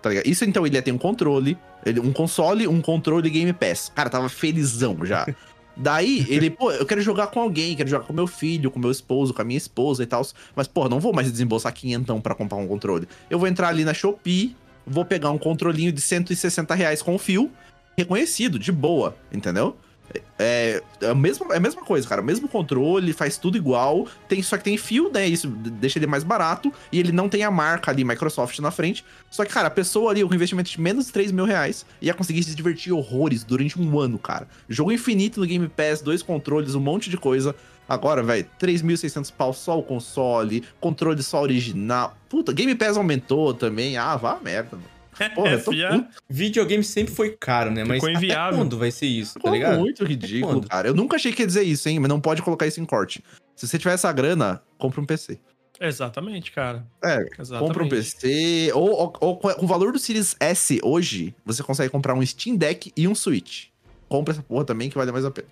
Tá ligado? Isso então ele ia ter um controle, ele, um console, um controle Game Pass. Cara, tava felizão já. Daí, ele, pô, eu quero jogar com alguém, quero jogar com meu filho, com meu esposo, com a minha esposa e tal. Mas, pô, não vou mais desembolsar quinhentão pra comprar um controle. Eu vou entrar ali na Shopee, vou pegar um controlinho de 160 reais com fio, reconhecido, de boa, entendeu? É, é, a mesma, é a mesma coisa, cara. O mesmo controle, faz tudo igual. Tem, só que tem fio, né? Isso deixa ele mais barato. E ele não tem a marca ali, Microsoft, na frente. Só que, cara, a pessoa ali, com investimento de menos de 3 mil reais, ia conseguir se divertir horrores durante um ano, cara. Jogo infinito no Game Pass, dois controles, um monte de coisa. Agora, velho, 3.600 pau só o console, controle só original. Puta, Game Pass aumentou também. Ah, vá merda, mano. Porra, tô puto, Videogame sempre foi caro, né? Mas até inviável. quando vai ser isso, tá Pô, ligado? muito ridículo, Quando? cara. Eu nunca achei que ia dizer isso, hein? Mas não pode colocar isso em corte. Se você tiver essa grana, compra um PC. Exatamente, cara. É, Exatamente. compra um PC. Ou, ou- ou com o valor do Series S hoje, você consegue comprar um Steam Deck e um Switch. Compra essa porra também que vale mais a pena.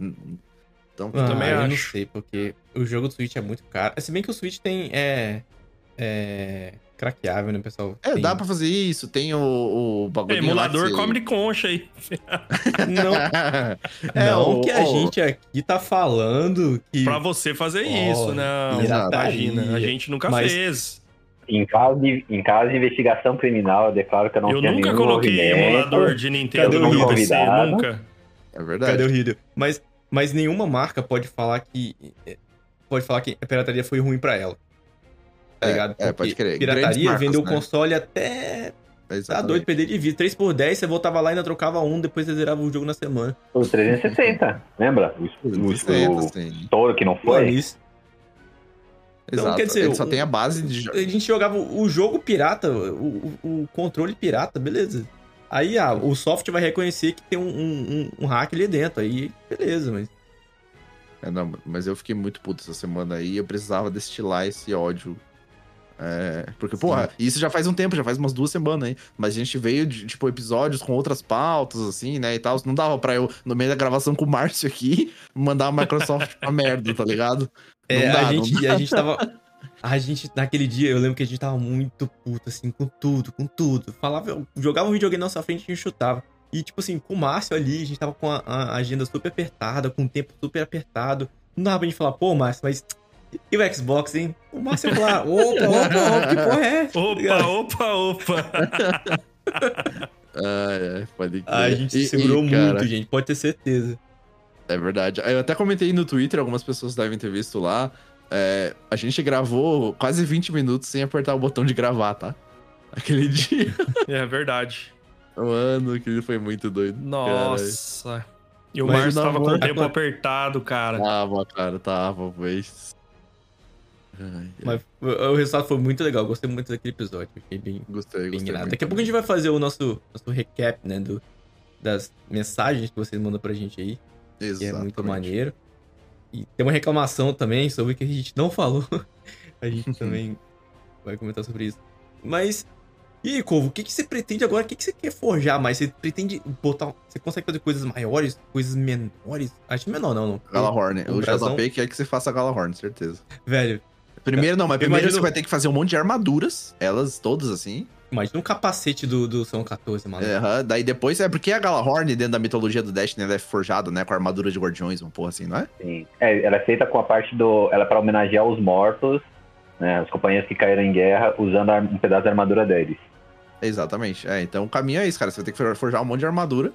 Hum, Então, Ah, também eu não acho. sei, porque o jogo do Switch é muito caro. Se bem que o Switch tem. É. É. Craqueável, né, pessoal? é, Tem- dá pra fazer isso. Tem o, o bagulho. Emulador come de concha aí. Não, É, não o- que a o- gente aqui tá falando que. Pra você fazer Ó, isso, né? Imagina, a gente nunca Mas- fez. Em caso, de, em caso de investigação criminal, eu declaro que eu não Eu tinha nunca coloquei emulador de Nintendo Cadê no PC, nunca. É verdade. Cadê o Hideo? Mas, mas nenhuma marca pode falar que. Pode falar que a pirataria foi ruim pra ela. Tá É, ligado? é, pode crer. Pirataria marcas, vendeu o né? console até. Tá Exatamente. doido, perder de vida. 3 por 10 você voltava lá e ainda trocava um, depois você zerava o jogo na semana. O 360, lembra? O, o, o, o touro que não foi. isso. Então, Exato. quer dizer, Ele só o- tem a base de. A gente jogava o jogo pirata, o, o- o controle pirata, beleza. Aí ah, o software vai reconhecer que tem um, um, um hack ali dentro. Aí, beleza, mas. É, não, mas eu fiquei muito puto essa semana aí. Eu precisava destilar esse ódio. É, porque, porra, isso já faz um tempo, já faz umas duas semanas aí. Mas a gente veio de, tipo, episódios com outras pautas, assim, né, e tal. Não dava pra eu, no meio da gravação com o Márcio aqui, mandar a Microsoft pra merda, tá ligado? É, Não dá, a, não gente, a gente tava. A gente, naquele dia, eu lembro que a gente tava muito puto, assim, com tudo, com tudo. Falava, jogava um videogame na nossa frente e a gente chutava. E, tipo assim, com o Márcio ali, a gente tava com a, a agenda super apertada, com o tempo super apertado. Não dava pra gente falar, pô, Márcio, mas. E o Xbox, hein? O Márcio ia falar, opa, opa, opa, que porra é? Tá? Opa, opa, opa. Ah, é, pode crer. A gente E- segurou e, cara, muito, gente, pode ter certeza. É verdade. Eu até comentei no Twitter, algumas pessoas devem ter visto lá. é, a gente gravou quase 20 minutos sem apertar o botão de gravar, tá? Aquele dia. É verdade. Mano, aquele foi muito doido. Nossa. E o Márcio tava com o tempo apertado, cara. Tava, cara, tava, pois. Ai, Mas o, o resultado foi muito legal, gostei muito daquele episódio. Fiquei bem, gostei, bem gostei. Daqui a pouco a gente vai fazer o nosso, nosso recap, né, do, das mensagens que vocês mandam pra gente aí, que é muito maneiro. E tem uma reclamação também sobre o que a gente não falou. a gente também vai comentar sobre isso. Mas, e aí, Corvo, o que, que você pretende agora? O que, que você quer forjar mais? Você pretende botar. Você consegue fazer coisas maiores, coisas menores? Acho menor, não, não. Galahorn. Um O. JP quer que você faça Galahorn, certeza. Velho, Primeiro não, mas primeiro imagino- você vai ter que fazer um monte de armaduras, elas todas assim. imagina um capacete do, do São 14, mano. É. Daí depois é porque a Galahorn, dentro da mitologia do Destiny, ela é forjada, né? Com a armadura de guardiões, uma porra assim, não é? Sim. É, ela é feita com a parte do. Ela é pra homenagear os mortos, né? Os companheiros que caíram em guerra usando um pedaço da armadura deles. Exatamente. É, então o caminho é isso, cara. Você vai ter que forjar um monte de armadura.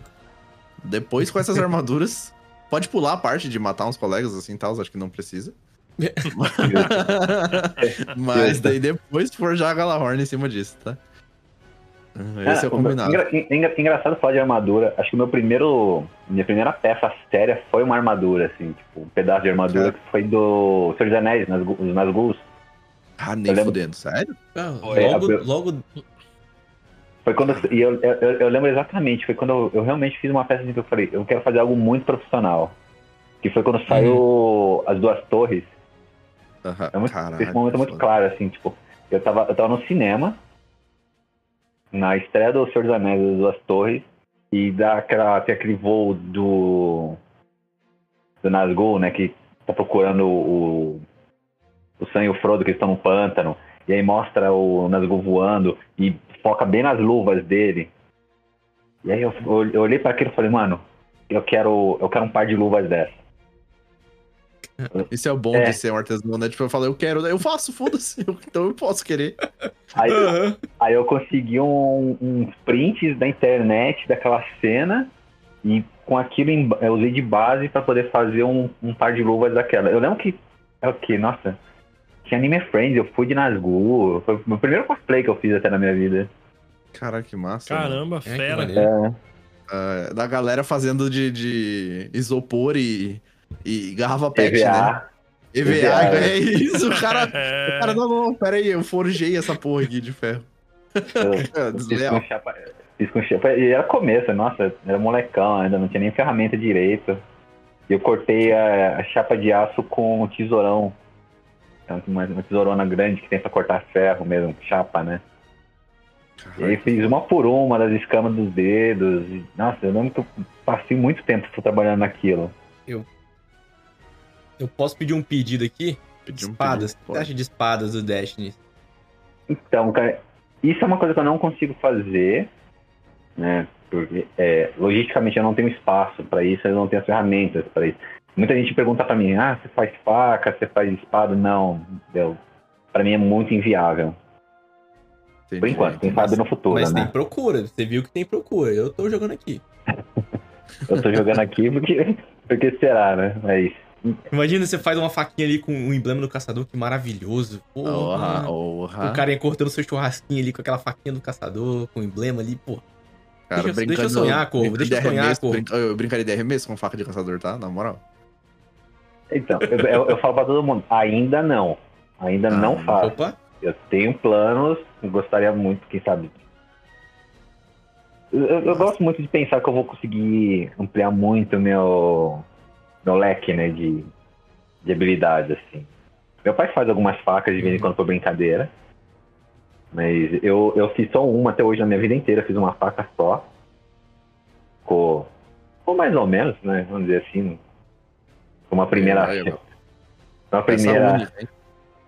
Depois, com essas armaduras, pode pular a parte de matar uns colegas assim e tal, acho que não precisa. Mas daí depois forjar a Galahorn em cima disso, tá? Esse é o combinado. Engra- engra- engraçado falar de armadura. Acho que o meu primeiro. Minha primeira peça séria foi uma armadura, assim, tipo, um pedaço de armadura É. que foi do Senhor dos Anéis, nas, os Nazgûls. Ah, nem Eu lembro- fudendo, sério? Ah, Foi, logo, eu- logo. Foi quando. eu- E eu, eu, eu lembro exatamente, foi quando eu, eu realmente fiz uma peça assim que eu falei, eu quero fazer algo muito profissional. Que foi quando saiu as duas torres. Aham, É muito, caralho, esse momento é muito foda. claro, assim, tipo, eu tava, eu tava no cinema, na estreia do Senhor dos Anéis das Duas Torres, e dá aquela, tem aquele voo do. do Nazgûl, né, que tá procurando o. o Sam e o Frodo que estão no pântano, e aí mostra o Nazgûl voando e foca bem nas luvas dele. E aí eu, eu olhei pra aquilo e falei, mano, eu quero, eu quero um par de luvas dessa. Isso é o bom É. de ser um artesão, né? Tipo, eu falei, eu quero, eu faço, foda-se, então eu posso querer. Aí, Aham. Aí eu consegui um- uns prints da internet daquela cena e com aquilo em- eu usei de base pra poder fazer um, um par de luvas daquela. Eu lembro que. É o que? Nossa. Tinha Anime Friends, eu fui de Nazgûl. Foi o meu primeiro cosplay que eu fiz até na minha vida. Caraca, que massa. mano. Caramba, que fera. maneiro. É, Ah, da galera fazendo de, de isopor e, e garrafa pet, né? EVA. EVA, EVA, é isso, o cara... É, Cara, não, não, pera aí, eu forjei essa porra aqui de ferro. É, desleal. fiz com chapa. E era começo, nossa, era molecão, ainda não tinha nem ferramenta direito. E eu cortei a, a chapa de aço com um tesourão. Então, uma, uma tesourona grande que tem pra cortar ferro mesmo, chapa, né? E aí fiz uma por uma das escamas dos dedos. E, nossa, eu lembro que eu passei muito tempo trabalhando naquilo. Eu posso pedir um pedido aqui? Pedi um espadas. pedido, O que você acha de espadas do Destiny? Então, cara, isso é uma coisa que eu não consigo fazer, né? Porque é, logisticamente eu não tenho espaço para isso, eu não tenho as ferramentas para isso. Muita gente pergunta para mim, ah, você faz faca, você faz espada? Não, eu, para mim é muito inviável. Entendi. Por enquanto, quem sabe no futuro, Mas tem né? procura. Você viu que tem procura. Eu tô jogando aqui. Eu tô jogando aqui porque, porque será, né? Mas Imagina você faz uma faquinha ali com o emblema do caçador, que maravilhoso. Porra. Porra, porra. O cara ia cortando seu churrasquinho ali com aquela faquinha do caçador, com o emblema ali, pô. Cara, deixa- brincando, deixa eu sonhar, Corvo, deixa eu de sonhar, arremesso, Corvo. brinca- Eu brincaria de arremesso com faca de caçador, tá? Na moral. Então, eu, eu- eu falo pra todo mundo, ainda não. Ainda não Ah, faço. Opa, Eu tenho planos, gostaria muito, quem sabe. Eu, eu- eu gosto muito de pensar que eu vou conseguir ampliar muito meu, meu leque, né, de, de habilidades, assim. Meu pai faz algumas facas de vez em quando por brincadeira. Mas eu, eu fiz só uma até hoje na minha vida inteira, fiz uma faca só. Ficou, ficou mais ou menos, né? Vamos dizer assim. Foi uma primeira. É, é, uma Peça primeira. única, hein?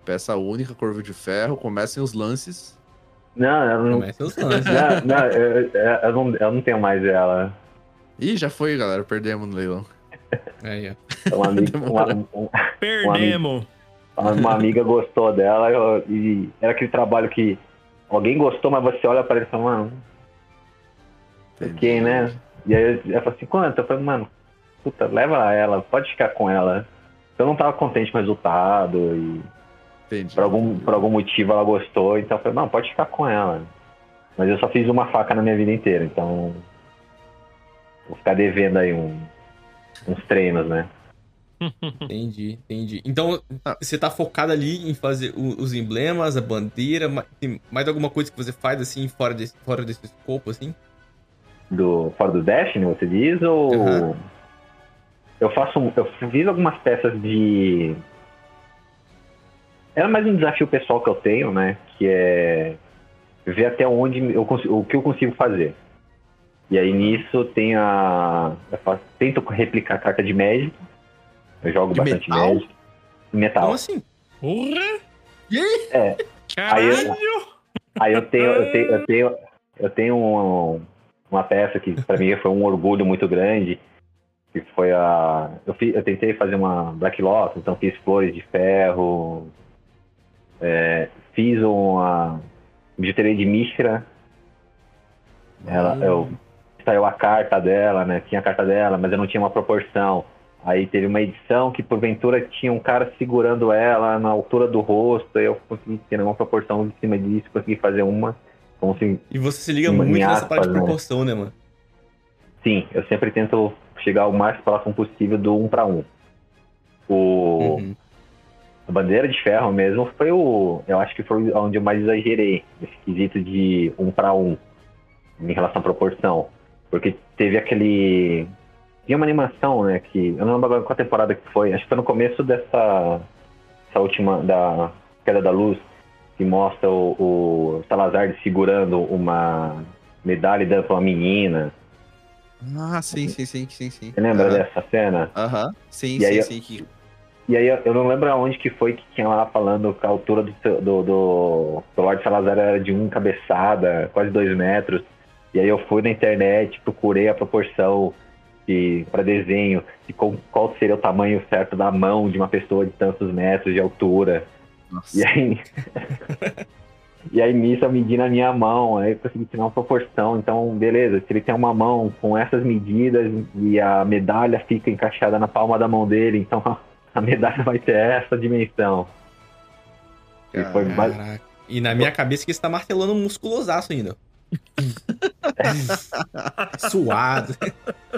Peça única, corvo de ferro, comecem os lances. Não, eu não, começa os lances. não, não, eu, eu- eu não, eu não tenho mais ela. Ih, já foi, galera. Perdemos no leilão. Aí, ó. Uma amiga, uma, um- Perdemos. uma amiga gostou dela eu- e era aquele trabalho que alguém gostou, mas você olha pra ele e fala, mano, ok, né? E aí ela falou assim, quanto? Eu falei, mano, puta, leva ela, pode ficar com ela. Eu não tava contente com o resultado e Entendi. por algum, por algum motivo ela gostou, então eu falei, não, pode ficar com ela. Mas eu só fiz uma faca na minha vida inteira, então vou ficar devendo aí um- uns treinos, né? Entendi, entendi. Então, você tá focado ali em fazer o- os emblemas, a bandeira, mais alguma coisa que você faz assim, fora desse, fora desse escopo, assim? do fora do Destiny, você diz? Ou Aham. eu faço, eu fiz algumas peças de era mais um desafio pessoal que eu tenho, né? Que é ver até onde eu consigo, o que eu consigo fazer. E aí nisso tem a eu faço- tento replicar a carta de médico. Eu jogo De bastante metal? médico. Metal. Como assim? Porra! É. Caralho! Aí eu tenho, eu tenho, eu tenho, eu tenho um- uma peça que para mim foi um orgulho muito grande, que foi a, eu, fi- eu tentei fazer uma Black Lotus, então fiz flores de ferro, é, fiz uma bijuteria de Mishra, ela, eu saiu a carta dela, né? Tinha a carta dela, mas eu não tinha uma proporção. Aí teve uma edição que porventura tinha um cara segurando ela na altura do rosto, eu consegui ter uma proporção em cima disso, consegui fazer uma. Como se, E você se liga muito nessa parte de proporção, né, mano? sim, eu sempre tento chegar o mais próximo possível do um para um. O Uhum. a bandeira de ferro mesmo foi o, eu acho que foi onde eu mais exagerei nesse quesito de um para um em relação à proporção, porque teve aquele tinha uma animação, né, que eu não lembro agora qual temporada que foi, acho que foi no começo dessa essa última da queda da luz que mostra o, o Salazar segurando uma medalha e dando pra uma menina. Ah, sim, sim, sim, sim, sim. Você lembra dessa cena? Aham. Sim, E sim, eu- sim. Que... E aí eu não lembro aonde que foi que tinha lá falando que a altura do, do, do, do Lorde Salazar era de um cabeçada, quase dois metros. E aí eu fui na internet, procurei a proporção para desenho, de qual, qual seria o tamanho certo da mão de uma pessoa de tantos metros de altura. Nossa. E aí. e aí nisso eu medi na minha mão, aí eu consegui tirar uma proporção. Então, beleza, se ele tem uma mão com essas medidas e a medalha fica encaixada na palma da mão dele, então a medalha vai ter essa dimensão. E foi Caraca. E na minha cabeça que você tá martelando um musculosaço ainda. Suado.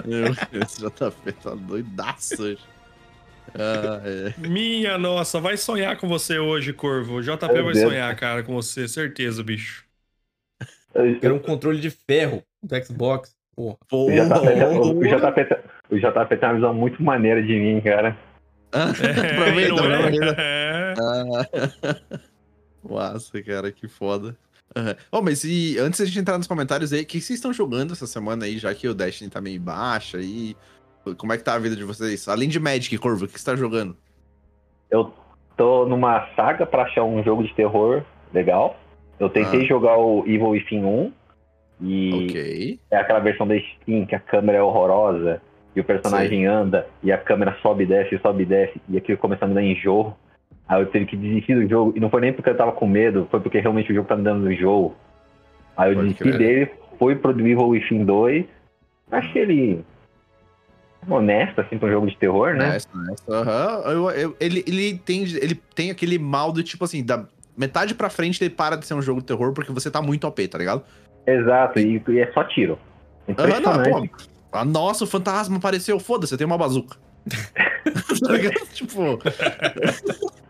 Meu Deus, JP tá doidaço hoje. Ah, é. Minha nossa, vai sonhar com você hoje, Corvo. O JP Meu vai Deus. sonhar, cara, com você, certeza, bicho. Era um controle de ferro do Xbox. Porra. O JP, tá- o, JP, tá- o JP tem uma visão muito maneira de mim, cara. Aproveita, não é? aproveita. É. Ah. Nossa, cara, que foda. Aham. Ô, mas e antes da gente entrar nos comentários aí, o que vocês estão jogando essa semana aí, já que o Destiny tá meio baixo aí? Como é que tá a vida de vocês? Além de Magic, Corvo, o que você tá jogando? Eu tô numa saga pra achar um jogo de terror legal. Eu tentei Ah. jogar o Evil Within 1. E Ok. é aquela versão da Steam que a câmera é horrorosa e o personagem anda e a câmera sobe e desce, sobe e desce, e aquilo começou a me dar enjoo. Aí eu tive que desistir do jogo, e não foi nem porque eu tava com medo, foi porque realmente o jogo tá me dando enjoo. Aí eu Pode desisti crer. dele, fui pro Evil Within 2, achei ele honesto, assim, pra um jogo de terror, né? Aham. Eu- eu- ele, ele, tem, ele tem aquele mal do tipo assim, da metade pra frente ele para de ser um jogo de terror porque você tá muito OP, tá ligado? Exato, e, e é só tiro. Aham, não, Impressionante. pô. Ah, nossa, o fantasma apareceu, foda-se, eu tenho uma bazuca. tá? Tipo,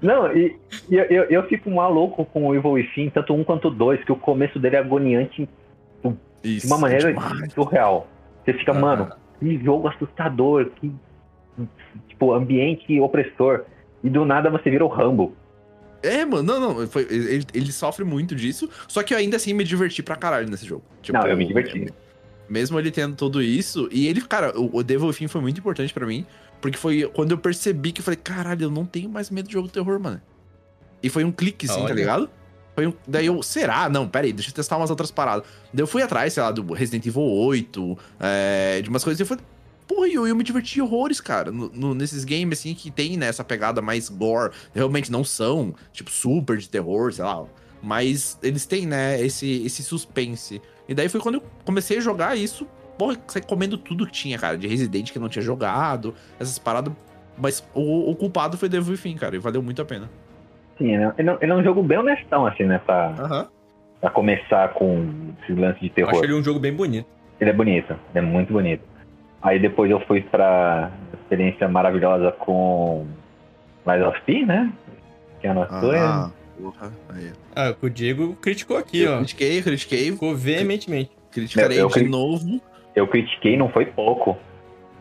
Não, e, e eu, eu, fico maluco com o Evil Within, tanto um quanto dois, que o começo dele é agoniante de isso. uma maneira demais. surreal. Você fica, Ah. mano, que jogo assustador, que tipo, ambiente opressor. E do nada você vira o Rambo. É, mano, não, não. Foi, ele, ele sofre muito disso. Só que eu ainda assim me diverti pra caralho nesse jogo. Tipo, Não, eu me diverti. Mesmo ele tendo tudo isso. E ele, cara, o, o Devil Within foi muito importante pra mim. Porque foi quando eu percebi que eu falei, caralho, eu não tenho mais medo de jogo de terror, mano. E foi um clique, assim, tá ligado? Foi um, daí eu, será? Não, pera aí, deixa eu testar umas outras paradas. Daí eu fui atrás, sei lá, do Resident Evil 8, é, de umas coisas. E eu falei, pô, eu, eu me diverti horrores, cara. no- no- nesses games, assim, que tem, né, essa pegada mais gore. Realmente não são, tipo, super de terror, sei lá. Mas eles têm, né, esse, esse suspense. E daí foi quando eu comecei a jogar isso. Porra, saí comendo tudo que tinha, cara. De Resident que eu não tinha jogado, essas paradas. Mas o, o culpado foi Devil Within, cara. E valeu muito a pena. Sim, ele é- ele é ele é um jogo bem honestão, assim, né? Pra, Aham. pra começar com esse lance de Eu terror. acho ele um jogo bem bonito. Ele é bonito, ele é muito bonito. Aí depois eu fui pra experiência maravilhosa com Lies of P, né? Que é a nossa Ah, porra. Aí. Ah, o Diego criticou aqui, Eu ó. critiquei, critiquei. Ficou veementemente. Criticarei Eu- eu de cri- novo. Eu critiquei, não foi pouco.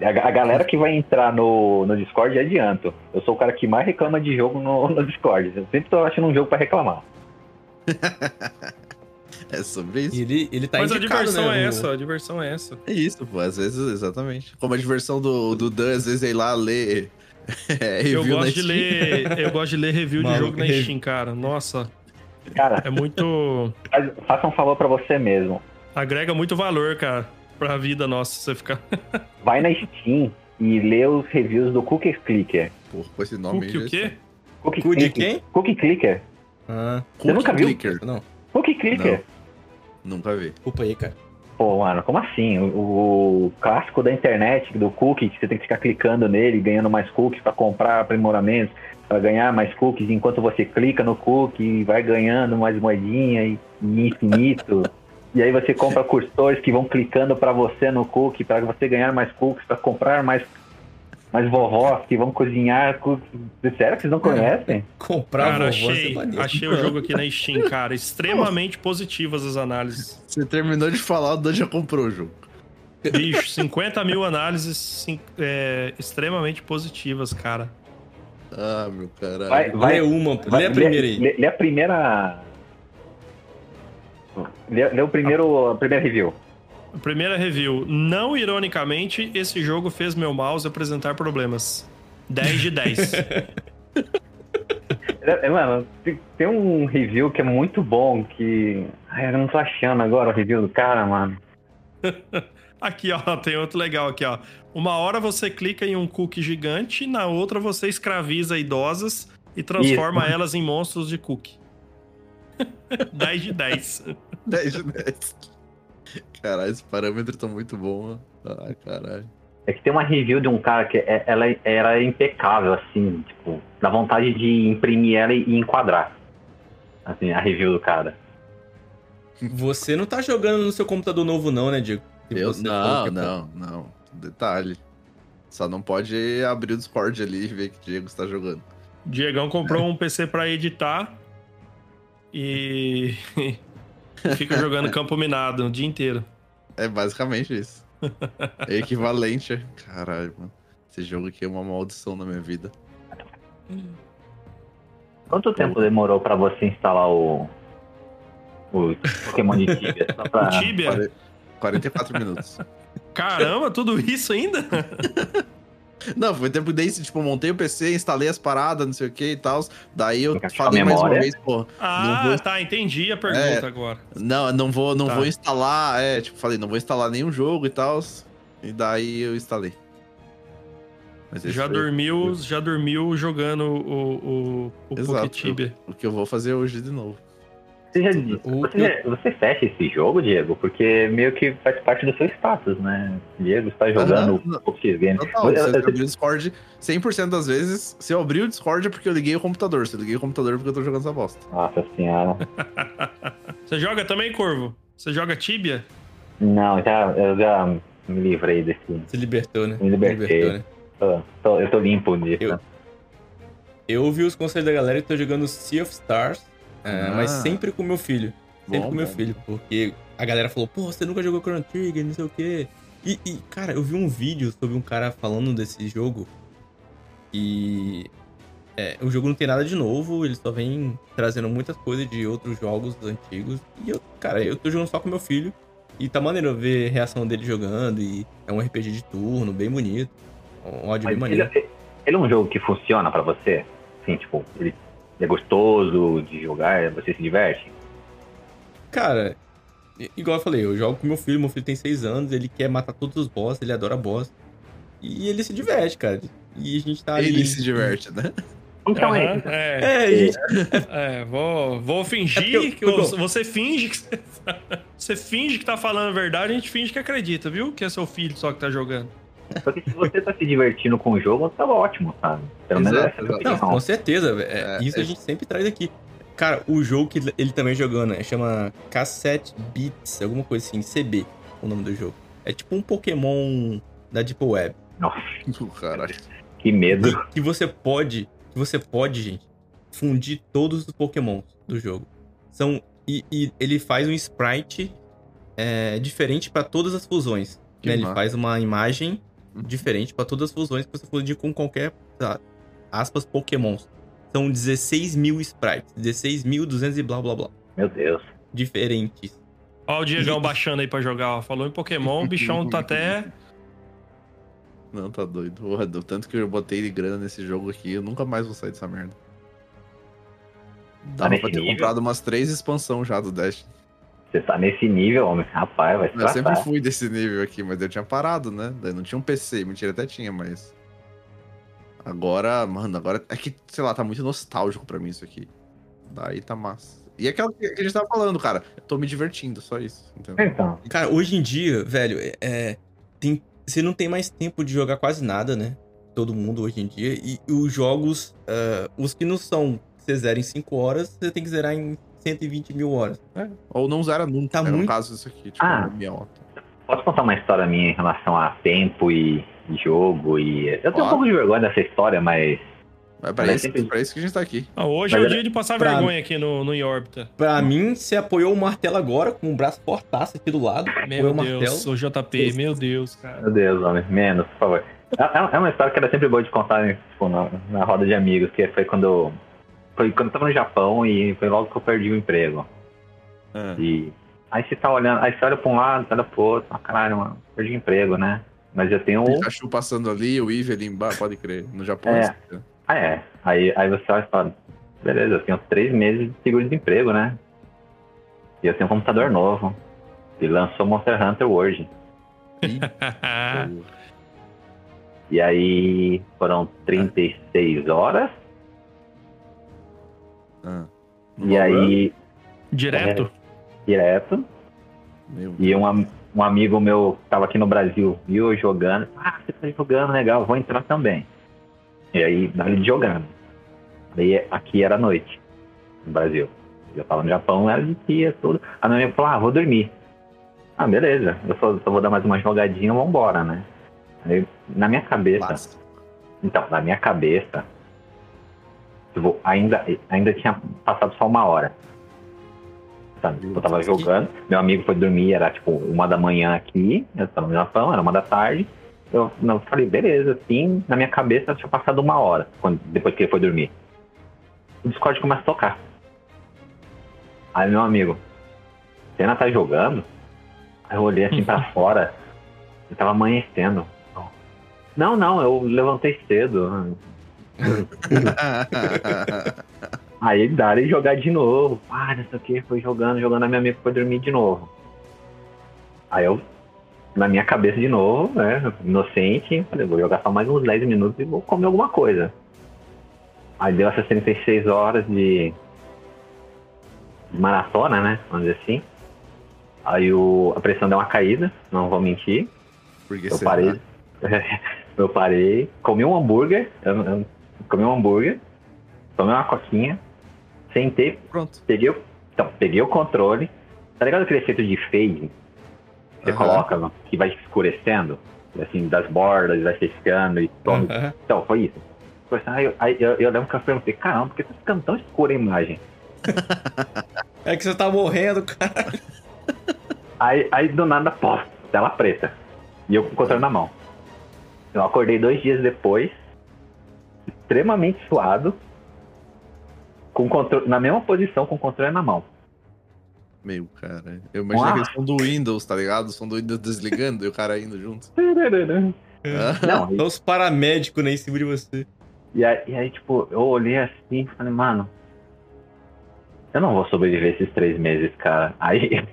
A, a galera que vai entrar no, no Discord, adianto. Eu sou o cara que mais reclama de jogo no, no Discord. Eu sempre tô achando um jogo pra reclamar. É sobre isso. Ele, ele tá Mas a indicado, diversão né, é essa, a diversão é essa. É isso, pô. Às vezes, exatamente. Como a diversão do, do Dan, às vezes, é ir lá ler é, Eu gosto, de ler, eu gosto de ler review de Maluco, jogo na. Steam, cara. Nossa, Cara, é muito. faça um favor pra você mesmo. agrega muito valor, cara, pra vida nossa. Você ficar. Vai na Steam e lê os reviews do Cookie Clicker. Porra, com esse nome Cookie aí. o quê? Cookie Cu de Clicker. quem? Cookie Clicker. Ah, Você nunca viu? Clicker. não. Cookie Clicker. Nunca vi. Desculpa aí, cara. Pô, mano, como assim? O, o clássico da internet, do cookie, que você tem que ficar clicando nele, ganhando mais cookies pra comprar aprimoramentos, pra ganhar mais cookies, enquanto você clica no cookie, vai ganhando mais moedinha e, e infinito. e aí você compra cursores que vão clicando pra você no cookie, pra você ganhar mais cookies, pra comprar mais, mais vovós que vão cozinhar cookies. Sério que vocês não conhecem? Comprar Cara, vovó, achei, é maneiro. achei o jogo aqui na Steam, cara. Extremamente positivas as análises. Você terminou de falar, o Dan já comprou o jogo. Bicho, 50 mil análises é, extremamente positivas, cara. Ah, meu caralho. Vai, vai, Lê uma, vai- lê a primeira aí. Lê, lê a primeira. Lê, lê o primeiro, a primeira review. Primeira review. Não ironicamente, esse jogo fez meu mouse apresentar problemas. 10 de 10. É, é, Mano, tem, um review que é muito bom que. Ai, eu não tô achando agora o review do cara, mano. Aqui, ó, tem outro legal aqui, ó. Uma hora você clica em um cookie gigante, na outra você escraviza idosas e transforma elas em monstros de cookie. 10 de 10. 10 de 10. Caralho, esse parâmetro tá muito bom. Ai, caralho. É que tem uma review de um cara que é- ela era impecável, assim, tipo, dá vontade de imprimir ela e enquadrar. Assim, a review do cara. Você não tá jogando no seu computador novo, não, né, Diego? Eu, não, é não, não. Detalhe. Só não pode abrir o Discord ali e ver que o Diego está jogando. Diegão comprou um PC pra editar e Fica jogando campo minado o dia inteiro. É basicamente isso. É equivalente. Caralho, mano. Esse jogo aqui é uma maldição na minha vida. Quanto tempo demorou pra você instalar o. O Pokémon de Tibia? Só pra... O Tibia? Quare- 44 minutos. Caramba, tudo isso ainda? Não, foi tempo desde, tipo, montei o PC, instalei as paradas, não sei o que e tal. Daí eu falei mais uma vez, pô, Ah, vou- tá, entendi a pergunta É. agora. não, não vou, não Tá. vou instalar, é, tipo, falei, não vou instalar nenhum jogo e tal. E daí eu instalei. Já foi dormiu, já dormiu jogando o, o, o Exato. Poketibia. o que eu vou fazer hoje de novo. Você, já, você, já- você fecha esse jogo, Diego? Porque meio que faz parte do seu status, né? Diego está jogando Aham. o Pokémon Game. Total, Eu- se eu- eu abrir o Discord, 100% das vezes, se eu abrir o Discord é porque eu liguei o computador. Se eu liguei o computador é porque eu tô jogando essa bosta. Nossa senhora. Você joga também, Corvo? Você joga Tibia? Não, já, eu já me livrei desse. Se libertou, né? Me libertei. Se libertou, né? tô- tô- eu tô limpo disso. Eu- Eu ouvi os conselhos da galera e tô jogando Sea of Stars, é, Ah. mas sempre com meu filho. Sempre Bom, com meu bom. filho, porque a galera falou, pô, você nunca jogou Chrono Trigger, não sei o quê. E, e, cara, eu vi um vídeo sobre um cara falando desse jogo e é, o jogo não tem nada de novo, ele só vem trazendo muitas coisas de outros jogos antigos. E eu, cara, eu tô jogando só com meu filho e tá maneiro ver a reação dele jogando e é um RPG de turno, bem bonito. Um ódio bem maneiro. ele, ele é um jogo que funciona pra você? Assim, tipo, ele é gostoso de jogar, você se diverte? Cara, igual eu falei, eu jogo com meu filho, meu filho tem 6 anos, ele quer matar todos os boss, ele adora boss. E ele se diverte, cara. E a gente tá ali. Ele se diverte, né? Então é. Aham, é. É, gente, É, vou, vou fingir É eu- que eu- você, você finge que você, você finge que tá falando a verdade, a gente finge que acredita, viu? Que é seu filho só que tá jogando. Porque se você tá se divertindo com o jogo, tá ótimo, sabe? Pelo menos Exato, essa é a minha. Não, opinião. com certeza. velho. É, É, isso a é- gente sempre traz aqui. Cara, o jogo que ele também jogando é, chama Cassette Beats, alguma coisa assim, CB, o nome do jogo. É tipo um Pokémon da Deep Web. Nossa, Caralho. que medo. Que, que você pode, que você pode, gente, fundir todos os Pokémons do jogo. São e, e ele faz um sprite é, diferente pra todas as fusões. Que né? Ele faz uma imagem. Diferente pra todas as fusões que você fundir com qualquer tá, aspas Pokémons. São 16 mil sprites, 16.200 e blá blá blá. Meu Deus. Diferentes. Ó, o Diegão baixando aí pra jogar, ó. Falou em Pokémon, o bichão tá até. Não, tá doido. Porra, do tanto que eu botei de grana nesse jogo aqui, eu nunca mais vou sair dessa merda. Dava nesse pra ter nível? comprado umas três expansões já do Dash. Você tá nesse nível, homem. Rapaz, vai se Eu sempre fui desse nível aqui, mas eu tinha parado, né? Daí não tinha um PC, mentira, até tinha, mas. Agora, mano, agora é que, sei lá, tá muito nostálgico pra mim isso aqui. Daí tá massa. E é aquela que a gente tava falando, cara, eu tô me divertindo, só isso. Entendeu? Então, Cara, hoje em dia, velho, é, é, tem, você não tem mais tempo de jogar quase nada, né? Todo mundo hoje em dia. E, os jogos, ah, os que não são, você zera em 5 horas, você tem que zerar em 120 mil horas. Ou não zera nunca, Tá um muito- caso isso aqui, tipo, Ah. posso contar uma história minha em relação a tempo e, jogo e... Eu tenho Claro. um pouco de vergonha dessa história, mas... É pra, Mas isso, sempre- pra isso que a gente tá aqui. Ah, hoje Mas é o era- dia de passar pra- vergonha aqui no, no Yorbita. Pra mim, você apoiou o martelo agora, com o braço fortaço aqui do lado. Meu o Deus, o JP, meu Deus, cara. Meu Deus, homem, menos, por favor. É, é uma história que era sempre boa de contar né, tipo, na, na roda de amigos, que foi quando... Foi quando eu tava no Japão e foi logo que eu perdi o emprego. É. E aí você tá olhando, aí você olha pra um lado, você olha pro outro, ah, caralho, mano, perdi o emprego, né? Mas eu tenho O. Pikachu passando ali, o Eve ali embaixo, pode crer. No Japão É. assim? Ah, é. Aí, aí você olha e fala, beleza, eu tenho três meses de seguro-desemprego, né? E eu tenho um computador novo. E lançou Monster Hunter World. E aí foram 36 horas. Ah. E aí, Direto? direto. Meu E um, um amigo meu que tava aqui no Brasil viu eu jogando. Ah, você tá jogando, legal, vou entrar também. E aí, dali jogando. Aí aqui era noite, no Brasil. Eu tava no Japão, era de dia, tudo. Aí meu amigo falou, ah, vou dormir. Ah, beleza. Eu só, só vou dar mais uma jogadinha, vambora, né? Aí, na minha cabeça, Clássico. então, na minha cabeça, tipo, ainda, ainda tinha passado só uma hora. sabe? Eu tava jogando, meu amigo foi dormir, era tipo uma da manhã aqui, eu tava no Japão, era uma da tarde. Eu não falei, beleza, assim, na minha cabeça tinha passado uma hora, quando, depois que ele foi dormir. O Discord começa a tocar. Aí meu amigo, você ainda tá jogando? Aí eu olhei assim pra fora, e tava amanhecendo. Não, não, eu levantei cedo. Aí daram e jogar de novo. Ah, não sei o que, foi jogando, jogando, a minha amiga foi dormir de novo. Aí eu, na minha cabeça de novo, né, inocente, falei, vou jogar só mais uns 10 minutos e vou comer alguma coisa. Aí deu essas 36 horas de, maratona, né, vamos dizer assim. Aí o, a pressão deu uma caída, não vou mentir. Porque Eu parei. eu parei, comi um hambúrguer, eu, eu comi um hambúrguer, tomei uma coquinha, sentei, Pronto. peguei, o- então, peguei o controle. Tá ligado aquele efeito de fade? Você Aham. coloca, que vai escurecendo, assim, das bordas, vai ficando e toma. Aham. Então, foi isso. Assim, Aí, eu- aí eu, eu lembro que eu perguntei, caramba, por que tá ficando tão escura a imagem? É que você tá morrendo, cara. Aí, aí do nada, pô, tela preta. E eu com o controle na mão. Eu acordei dois dias depois, extremamente suado, com controle, na mesma posição, com o controle na mão. Meu, cara. Eu imagino Ah. aquele som do Windows, tá ligado? O som do Windows desligando e o cara indo junto. Não, Só os paramédicos, né, em cima de você. e aí, e aí, tipo, eu olhei assim e falei, mano, eu não vou sobreviver esses três meses, cara. Aí,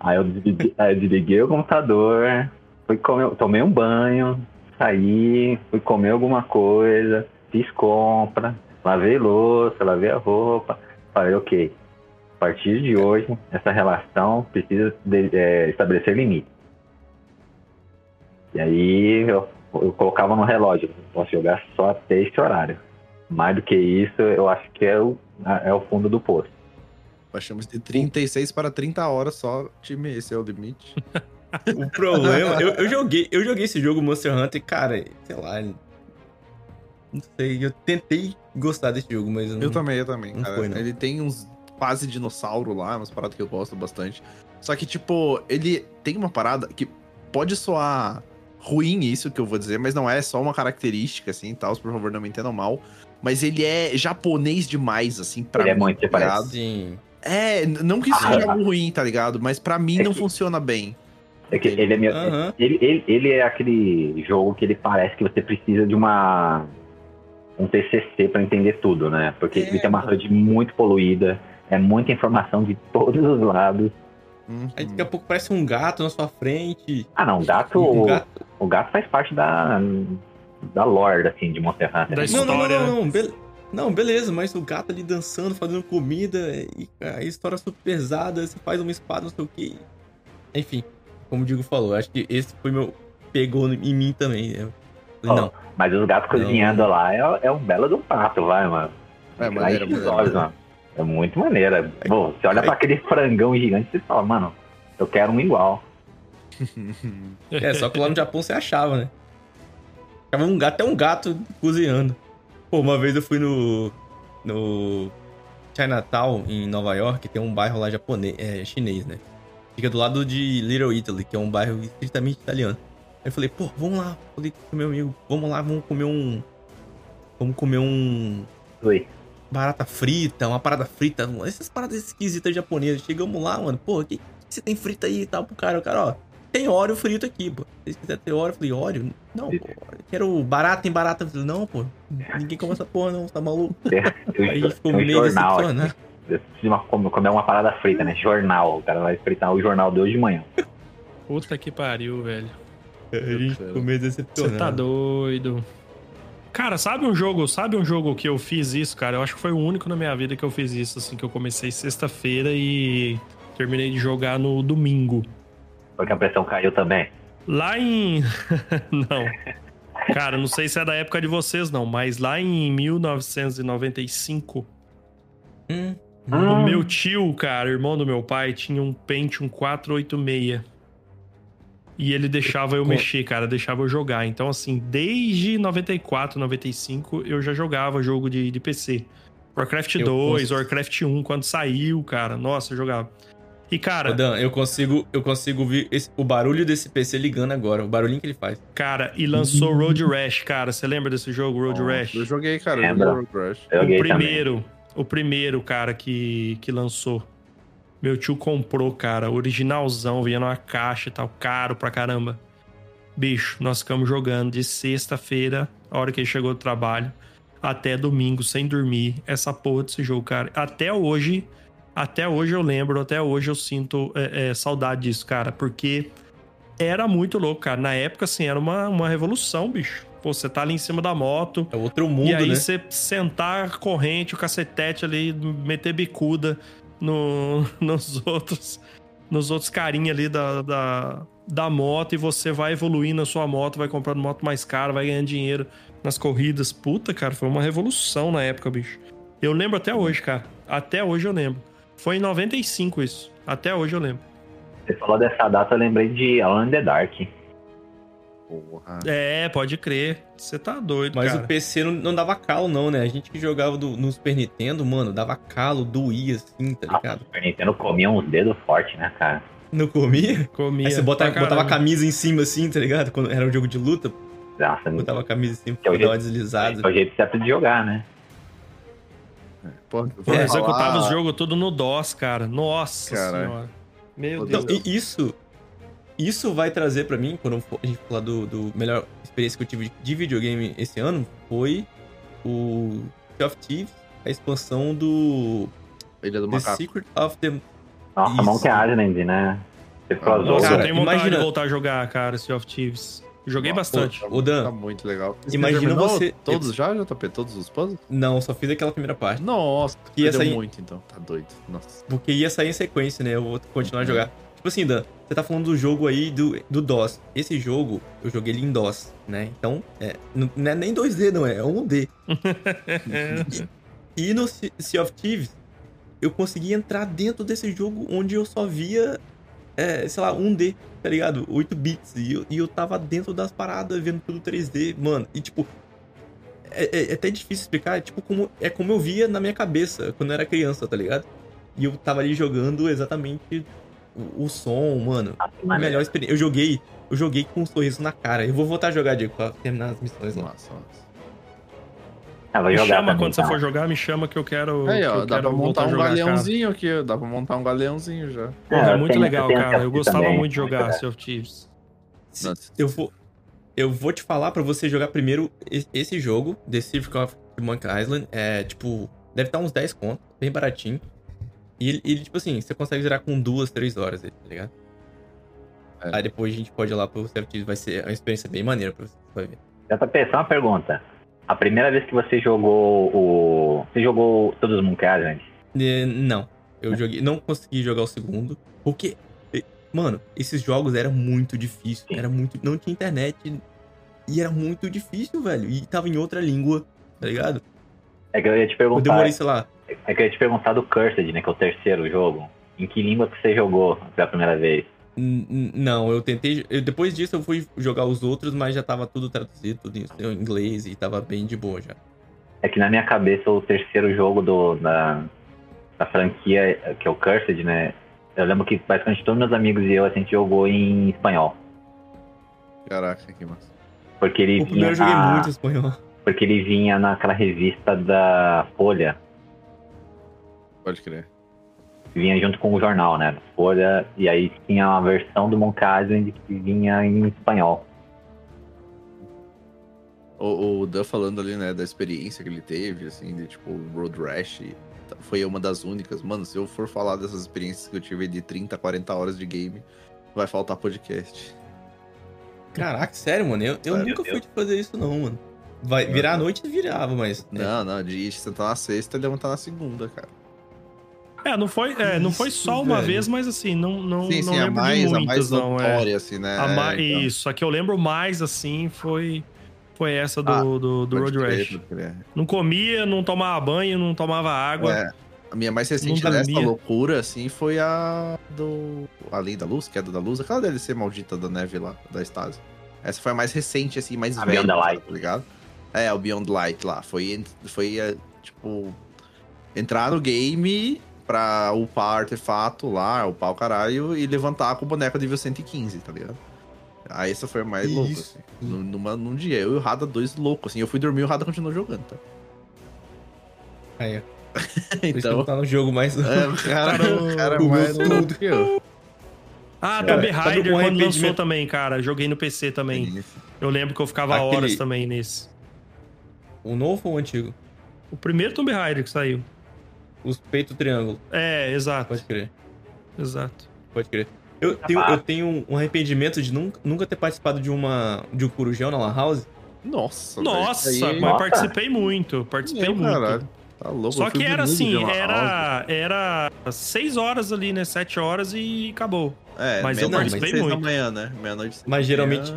aí, eu, desliguei, aí eu desliguei o computador, fui comer, tomei um banho, saí, fui comer alguma coisa, fiz compra, lavei louça, lavei a roupa. Falei, ok, a partir de hoje, essa relação precisa de- é, estabelecer limite. E aí eu, eu colocava no relógio, posso jogar só até esse horário. Mais do que isso, eu acho que é o, é o fundo do poço. Baixamos de 36 para 30 horas só, time, esse é o limite. O problema, eu, eu joguei, eu joguei esse jogo Monster Hunter, e, cara, sei lá. Não sei, eu tentei gostar desse jogo, mas eu não. Eu também, eu também, não cara. foi, não. Ele tem uns quase dinossauro lá, umas paradas que eu gosto bastante. Só que, tipo, ele tem uma parada que pode soar ruim isso que eu vou dizer, mas não é só uma característica, assim, tal, por favor, não me entendam mal. Mas ele é japonês demais, assim, pra Ele é mim, muito, tá parece. É, não que isso Ah, seja ah. algo ruim, tá ligado? Mas pra mim É não que- funciona bem. É que ele é meu, Aham. ele, ele, ele é aquele jogo que ele parece que você precisa de uma um TCC pra entender tudo, né? Porque É, ele tem uma rede muito poluída, é muita informação de todos os lados. Uhum. Aí daqui a pouco parece um gato na sua frente. Ah, não, o gato, Um o, gato. o gato faz parte da da lore assim de Monster Hunter. Da né? Não, não, não, não, be- não, beleza, mas o gato ali dançando, fazendo comida, e a história super pesada, você faz uma espada, não sei o que. Enfim, como o Digo falou, acho que esse foi meu. pegou em mim também. Eu falei, Ó, não, Mas os gatos Não. cozinhando lá é, é um belo do prato, vai, mano. É, Aí maneiro, olhos, mano. É muito maneira. Pô, você olha pra aquele frangão gigante e você fala, mano, eu quero um igual. É, só que lá no Japão você achava, né? Achava um gato, até um gato cozinhando. Pô, uma vez eu fui no. no. Chinatown, em Nova York, tem um bairro lá japonês, é, chinês, né? Fica do lado de Little Italy, que é um bairro estritamente italiano. Aí eu falei, pô, vamos lá. Falei com meu amigo, vamos lá, vamos comer um. Vamos comer um. Oi. Barata frita, uma parada frita, essas paradas esquisitas japonesas. Chegamos lá, mano, pô, o que, que você tem frita aí e tal pro cara? O cara, ó, tem óleo frito aqui, pô. Se vocês quiserem ter óleo, eu falei, óleo? Não, pô, quero barata em barata. Eu falei, não, pô, ninguém come essa porra não, você tá maluco? Eu, Aí ficou um meio jornal aqui. decepcionado. Eu preciso de uma- comer comer uma parada frita, né? Jornal. O cara vai fritar o jornal de hoje de manhã. Puta que pariu, velho. Gente ficou meio Você decepcionado. tá doido. Cara, sabe um jogo, sabe um jogo que eu fiz isso, cara? Eu acho que foi o único na minha vida que eu fiz isso, assim, que eu comecei sexta-feira e terminei de jogar no domingo. Porque a pressão caiu também. Lá em. não. Cara, não sei se é da época de vocês, não, mas lá em 1995, Hum, o Ah. meu tio, cara, irmão do meu pai, tinha um Pentium 486. E ele deixava eu mexer, cara, deixava eu jogar. Então, assim, desde 94, 95, eu já jogava jogo de, de PC. Warcraft Eu 2, consigo. Warcraft 1, quando saiu, cara. Nossa, eu jogava. E, cara, Ô, Dan, eu consigo, eu consigo ouvir esse- o barulho desse PC ligando agora, o barulhinho que ele faz. cara, e lançou Road Rash, cara. Você lembra desse jogo, Road Nossa, Rash? Eu joguei, cara. Eu Lembra? joguei Road Rash. Eu o joguei também. O primeiro, cara, que, que lançou. Meu tio comprou, cara, originalzão, vinha numa caixa e tal, caro pra caramba. Bicho, nós ficamos jogando de sexta-feira, a hora que ele chegou do trabalho, até domingo, sem dormir, essa porra desse jogo, cara. Até hoje, até hoje eu lembro, até hoje eu sinto é, é, saudade disso, cara, porque era muito louco, cara. Na época, assim, era uma, uma revolução, bicho. Pô, você tá ali em cima da moto, É outro mundo, e aí né? você sentar corrente, o cacetete ali, meter bicuda no, nos outros nos outros carinha ali da, da, da moto e você vai evoluindo a sua moto, vai comprando moto mais cara, vai ganhando dinheiro nas corridas. Puta, cara, foi uma revolução na época, bicho. Eu lembro até hoje, cara. Até hoje eu lembro. Foi em 95 isso. Até hoje eu lembro. Você falou dessa data, eu lembrei de in the Dark. Porra. É, pode crer. Você tá doido, Mas cara. o PC não, não dava calo, não, né? A gente que jogava do, no Super Nintendo, mano, dava calo, doía assim, tá o ligado? Super Nintendo comia uns dedos fortes, né, cara? Não comia? Comia Aí você botava, botava a camisa em cima assim, tá ligado? Quando era um jogo de luta, Nossa, botava a camisa em cima Que é o pra dar uma jeito- deslizada. é o jeito certo de jogar, né? Eu É, falar- executava os jogos tudo no DOS, cara. Nossa Caralho. senhora. Meu Deus. Então, e isso, isso vai trazer pra mim, quando a gente falar do, do melhor experiência que eu tive de videogame esse ano, foi o Sea of Thieves, a expansão do Ilha do The Macaco. Secret of the... Nossa, Isso. Monkey Island, né? Ah. Nossa, Cara, eu tenho vontade imagina- de voltar a jogar, cara, Sea of Thieves. Joguei Nossa, bastante. Ô, Dan, Tá muito legal. Você imagina você- Todos já, JP? Todos os puzzles? Não, só fiz aquela primeira parte. Nossa, E essa perdeu aí- muito então. Tá doido. Nossa. Porque ia sair em sequência, né? Eu vou continuar a jogar. Tipo assim, Dan, você tá falando do jogo aí do, do DOS. Esse jogo, eu joguei ele em DOS, né? Então, é, não, não é nem 2D, não, é 1D. E no Se- Sea of Thieves, eu consegui entrar dentro desse jogo onde eu só via, é, sei lá, 1D, tá ligado? 8 bits. E eu, e eu tava dentro das paradas, vendo tudo 3D, mano. E tipo, é, é- é até difícil explicar, é, tipo, como, é como eu via na minha cabeça quando eu era criança, tá ligado? E eu tava ali jogando exatamente o, o som, mano. A Maneiro. melhor experiência. Eu joguei, eu joguei com um sorriso na cara. Eu vou voltar a jogar, Diego, pra terminar as missões lá. Nossa, nossa. Ah, vou Me chama também, quando você tá? for jogar, me chama que eu quero. Aí, que ó, eu dá quero pra montar um cara. galeãozinho aqui, ó. Dá pra montar um galeãozinho já. Pô, É, é muito tenho- legal, cara. Eu gostava também, muito de jogar. Sea of Thieves. Nossa. Eu vou, eu vou te falar pra você jogar primeiro esse jogo, The Civic of Monkey Island. É, tipo, deve estar uns 10 conto, bem baratinho. E ele, ele, tipo assim, você consegue zerar com duas, três horas, tá ligado? É. Aí depois a gente pode ir lá pro Thieves, vai ser uma experiência bem maneira pra você, vai ver. JP, só uma pergunta. A primeira vez que você jogou o. Você jogou todos os Monkey Island? É, não, eu joguei, não consegui jogar o segundo, porque, mano, esses jogos eram muito difíceis, Sim. era muito, não tinha internet e era muito difícil, velho, e tava em outra língua, tá ligado? É que eu ia te Eu perguntar. demorei, sei lá, eu ia te perguntar do Cursed, né? Que é o terceiro jogo. Em que língua que você jogou pela primeira vez? Não, eu tentei. eu- depois disso eu fui jogar os outros, mas já tava tudo traduzido, tudo em inglês e tava bem de boa já. É que na minha cabeça o terceiro jogo do, da, da franquia, que é o Cursed, né? Eu lembro que basicamente todos meus amigos e eu a gente jogou em espanhol. Caraca, que massa. Porque ele O primeiro vinha eu joguei na, muito espanhol. Porque ele vinha naquela revista da Folha. Pode crer. Vinha junto com o jornal, né? Folha. E aí tinha uma versão do Island que vinha em espanhol. O, o Dan falando ali, né, da experiência que ele teve, assim, de tipo, Road Rash, foi uma das únicas. Mano, se eu for falar dessas experiências que eu tive de 30, 40 horas de game, vai faltar podcast. Caraca, sério, mano. Eu, eu nunca fui de fazer isso, não, mano. Vai, virar a noite virava, mas. é, Não, não, de sentar na sexta e levantar na segunda, cara. É, não foi, é, não foi Isso, só uma velho. vez, mas assim, não, não, sim, não sim, a lembro mais, de a muitas, mais não. É. notória, assim, né? A ma- É, então. Isso, a que eu lembro mais, assim, foi, foi essa do, Ah, do, do Road crer, Rash. Não comia, não tomava banho, não tomava água. É, a minha mais recente dessa loucura, assim, foi a do Além da Luz, Queda da Luz, aquela DLC maldita da neve lá, da Stasi. Essa foi a mais recente, assim, mais A velha, Beyond Light. tá ligado? É, o Beyond Light lá. Foi, foi é, tipo, entrar no game pra upar artefato lá, upar o caralho e levantar com o boneco nível 115, tá ligado? Aí essa foi a mais louca, Isso. assim. Num- Numa, num dia, eu e o Rada dois loucos, assim. Eu fui dormir e o Rada continuou jogando, tá? Aí, ó. Por isso que Então. não tá no jogo mais. É, o cara, Cara, o cara é o mais meu louco que eu. Ah, Cara, Tomb sabe Raider um quando lançou também, cara. Joguei no PC também. Eu lembro que eu ficava Aquele- horas também nesse. O novo ou o antigo? O primeiro Tomb Raider que saiu. Os peito triângulo. É, exato. Pode crer. Exato. Pode crer. Eu tenho, eu tenho um arrependimento de nunca, nunca ter participado de uma de um corujão na Lan House. Nossa, Nossa, aí- mas Nossa. participei muito. Participei Meu muito. caralho, Tá louco. Só que era assim, era, era seis horas ali, né? Sete horas e acabou. É, mas eu meia-noite, participei muito. manhã, né? Meia-noite. Mas geralmente-.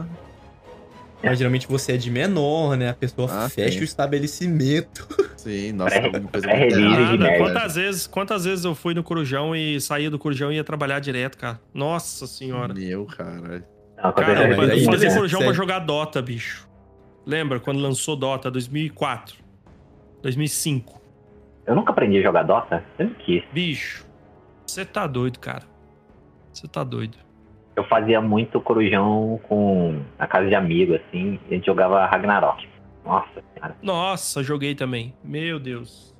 Mas geralmente você é de menor, né? A pessoa Ah, fecha sim. o estabelecimento. Sim, nossa, alguma coisa muito velho. Quantas vezes, quantas vezes eu fui no Corujão e saía do Corujão e ia trabalhar direto, cara? Nossa senhora. Meu, Cara, mas eu isso. fazia você- Corujão pra jogar Dota, bicho. Lembra quando lançou Dota? 2004. 2005. Eu nunca aprendi a jogar Dota, sempre quis. Bicho, você tá doido, cara. Você tá doido. Eu fazia muito corujão com a casa de amigo, assim, e a gente jogava Ragnarok. Nossa senhora. Nossa, joguei também. Meu Deus.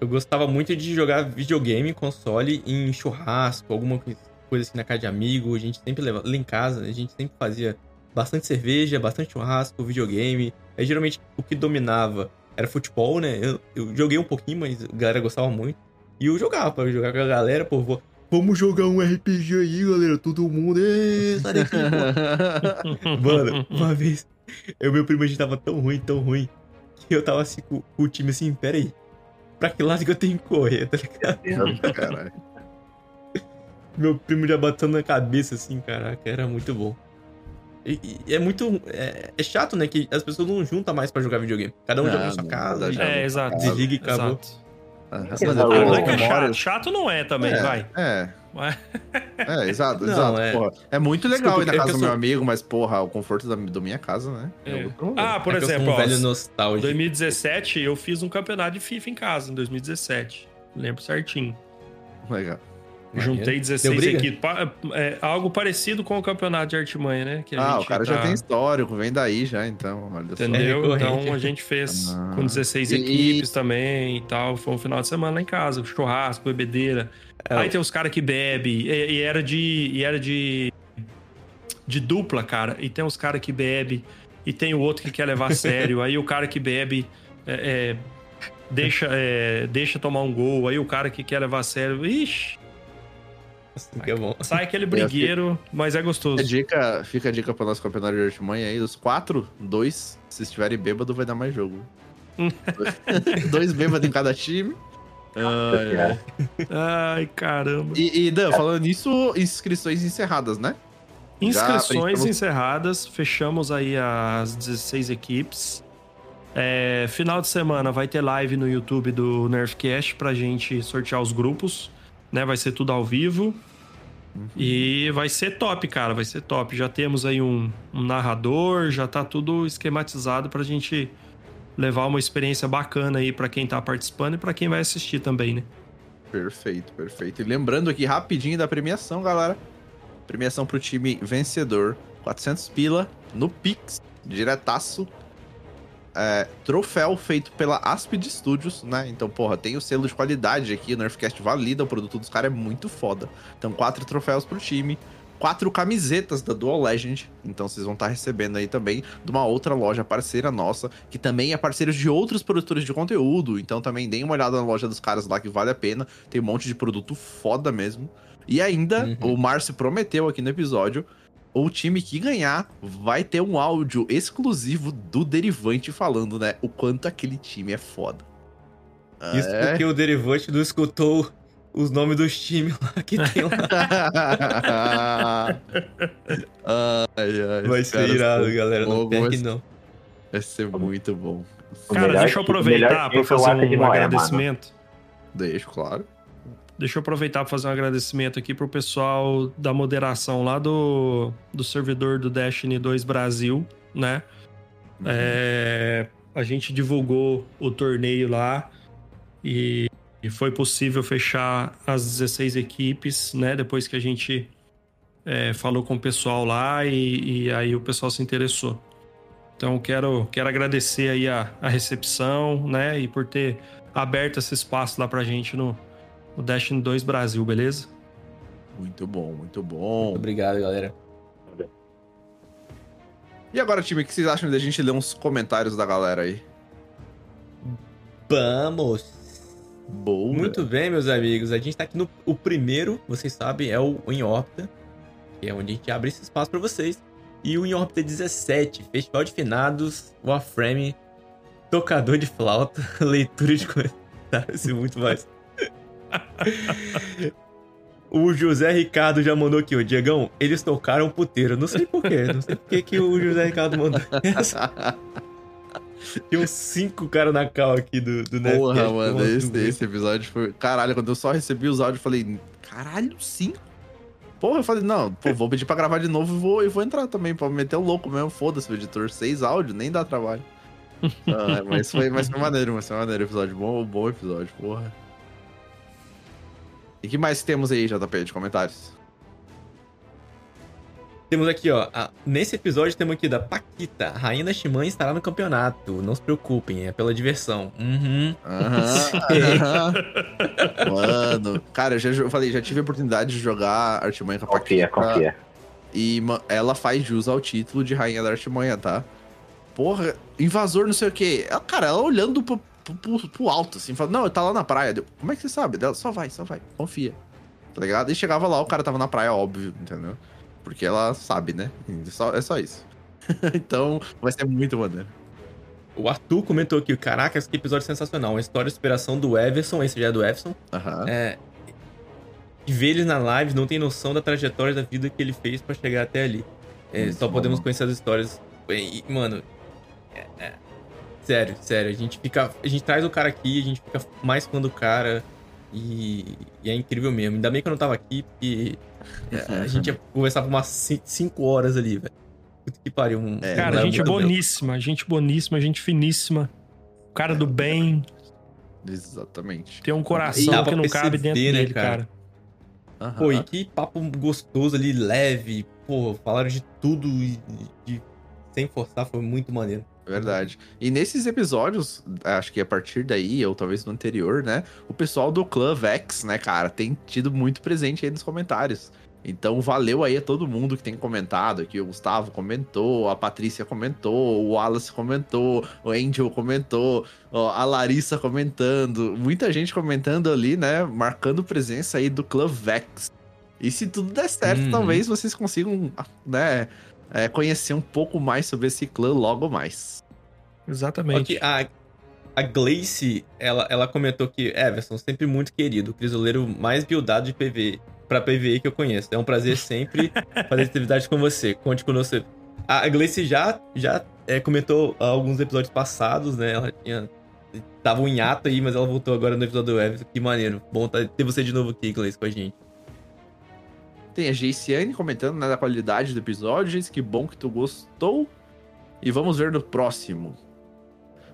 Eu gostava muito de jogar videogame, console em churrasco, alguma coi- coisa assim na casa de amigo. A gente sempre levava. Lá em casa, a gente sempre fazia bastante cerveja, bastante churrasco, videogame. Aí geralmente o que dominava era futebol, né? Eu, eu joguei um pouquinho, mas a galera gostava muito. E eu jogava, pra jogar com a galera, pô, vou- vamos jogar um RPG aí, galera, todo mundo. Ê, sai daqui. Mano, uma vez, eu meu primo a gente tava tão ruim, tão ruim, que eu tava assim com, com o time assim, pera aí, pra que lado que eu tenho que correr, tá ligado? Caralho. Meu primo já batendo na cabeça assim, caraca, era muito bom. E, e é muito. É, é chato, né? Que as pessoas não juntam mais pra jogar videogame. Cada um Não, joga na sua não, casa. já É, exato. Desliga e acabou. Exato. É Não é que é chato. Chato não é também, É, vai. É, é, exato, Não, exato. é- porra. É muito legal Desculpa, ir na é casa do meu sou- amigo, mas, porra, o conforto da, da minha casa, né? É. rolê. Ah, por é eu exemplo, um ó, velho nostálgico. 2017 eu fiz um campeonato de FIFA em casa, em 2017. Lembro certinho. Legal. Maneiro. Juntei Deu 16 briga? equipes. Pa- É, algo parecido com o campeonato de artimanha, né? Que a Ah, gente o cara já tá- tem histórico, vem daí já, então, olha só. Entendeu? Recorrente. então a gente fez Ah. com 16 E- equipes também e tal. Foi um final de semana lá em casa, churrasco, bebedeira. É, Aí tem os caras que bebem, e, e era de. E era de. De dupla, cara. E tem os caras que bebem, e tem o outro que quer levar a sério. aí o cara que bebe é, é, deixa, é, deixa tomar um gol. Aí o cara que quer levar a sério. Ixi, que é bom. sai aquele brigueiro, mas é gostoso. Fica a dica, fica a dica pro nosso campeonato de artimanha aí. Dos quatro, dois, se estiverem bêbado, vai dar mais jogo. dois bêbados em cada time. Ai, ai. Caramba. E, e Dan, falando nisso, inscrições encerradas, né? Inscrições preenchemos- encerradas, fechamos aí as 16 equipes. É, final de semana vai ter live no YouTube do Nerfcast pra gente sortear os grupos, né? Vai ser tudo ao vivo. E vai ser top, cara, vai ser top. Já temos aí um, um narrador, já tá tudo esquematizado pra gente levar uma experiência bacana aí pra quem tá participando e pra quem vai assistir também, né? Perfeito, perfeito. E lembrando aqui rapidinho da premiação, galera. Premiação pro time vencedor. 400 pila no Pix, diretaço. É, troféu feito pela Aspid Studios, né? Então, porra, tem o selo de qualidade aqui. O Nerfcast valida o produto dos caras, é muito foda. Então, quatro troféus pro time. Quatro camisetas da Dual Legend. Então, vocês vão estar recebendo aí também de uma outra loja parceira nossa, que também é parceira de outros produtores de conteúdo. Então, também deem uma olhada na loja dos caras lá, que vale a pena. Tem um monte de produto foda mesmo. E ainda, Uhum. o Márcio prometeu aqui no episódio o time que ganhar vai ter um áudio exclusivo do Derivante falando, né? O quanto aquele time é foda. Isso É. porque o Derivante não escutou os nomes dos times lá que tem lá. ai, ai, Vai ser irado, galera. Não perde, mas não. Vai ser muito bom. O Cara, melhor deixa eu aproveitar o fazer um agradecimento. Deixo, claro. Deixa eu aproveitar para fazer um agradecimento aqui pro pessoal da moderação lá do, do servidor do Destiny 2 Brasil, né? Uhum. É, a gente divulgou o torneio lá E, e foi possível fechar as 16 equipes, né? Depois que a gente é, falou com o pessoal lá e, e, aí o pessoal se interessou. Então quero, quero agradecer aí a, a recepção, né? E por ter aberto esse espaço lá pra gente no, no Destiny 2 Brasil, beleza? Muito bom, muito bom. Muito obrigado, galera. E agora, time, o que vocês acham da gente ler uns comentários da galera aí? Vamos! Boa. Muito bem, meus amigos. A gente tá aqui no. O primeiro, vocês sabem, é o Em Órbita, que é onde a gente abre esse espaço para vocês. E o Em Órbita 17, Festival de Finados, Warframe, Tocador de Flauta, leitura de comentários e muito mais. O José Ricardo já mandou aqui, o Diegão, eles tocaram puteiro. Não sei porquê, não sei porquê que o José Ricardo mandou essa. Tem uns cinco caras na cal aqui do, do Netflix. Porra, mano, esse, esse episódio foi. Caralho, quando eu só recebi os áudios, eu falei, caralho, cinco? Porra, eu falei, não, pô, vou pedir pra gravar de novo e vou, vou entrar também, pra meter o louco mesmo. Foda-se, o editor. Seis áudios, nem dá trabalho. ah, mas, foi, mas foi maneiro, mas foi maneiro episódio. Bom, bom episódio, porra. E que mais temos aí, JP, de comentários? Temos aqui, ó. A, nesse episódio temos aqui da Paquita. Rainha da Shimã estará no campeonato. Não se preocupem, é pela diversão. Uhum. Aham. Mano, cara, eu já eu falei, já tive a oportunidade de jogar Artimanha com a Paquita. Confia, confia. E ela faz jus ao título de Rainha da Artimanha, tá? Porra, invasor não sei o quê. Ela, cara, ela olhando pro, pro, pro alto, assim, falando, não, tá lá na praia. Deu, Como é que você sabe? Ela, só vai, só vai, confia. Tá ligado? E chegava lá, o cara tava na praia, óbvio, entendeu? Porque ela sabe, né? É só, é só isso. então, vai ser muito maneiro. O Arthur comentou aqui, caraca, esse episódio é sensacional. Uma história de inspiração do Everson, esse já é do Everson. Uhum. É, e ver ele na live não tem noção da trajetória da vida que ele fez para chegar até ali. É, só bom. podemos conhecer as histórias. E, mano, Sério, sério. A gente fica. A gente traz o cara aqui, a gente fica mais fã do cara. E, e é incrível mesmo. Ainda bem que eu não tava aqui, porque é, a gente ia conversar por umas 5 horas ali, velho. Puta que pariu. Um, é, cara, gente boníssima, bem. gente boníssima, gente finíssima. Cara do bem. Exatamente. Tem um coração que não perceber, cabe dentro né, dele, cara. cara. Pô, e que papo gostoso ali, leve. Pô, falaram de tudo e de, sem forçar, foi muito maneiro. Verdade. E nesses episódios, acho que a partir daí, ou talvez no anterior, né? O pessoal do Clã Vex, né, cara, tem tido muito presente aí nos comentários. Então, valeu aí a todo mundo que tem comentado aqui. O Gustavo comentou, a Patrícia comentou, o Wallace comentou, o Angel comentou, a Larissa comentando. Muita gente comentando ali, né? Marcando presença aí do Clã Vex. E se tudo der certo, hum. talvez vocês consigam, né? É, conhecer um pouco mais sobre esse clã logo mais. Exatamente. Okay, a, a Gleice, ela, ela comentou que Everson, sempre muito querido, o crisoleiro mais buildado de PV, pra PVE que eu conheço. É um prazer sempre fazer atividade com você. Conte conosco. A Gleice já, já é, comentou alguns episódios passados, né? Ela tinha. Tava um hiato aí, mas ela voltou agora no episódio do Everson. Que maneiro. Bom ter você de novo aqui, Gleice, com a gente. Tem a Geiciane comentando né, da qualidade do episódio. Diz que bom que tu gostou. E vamos ver no próximo.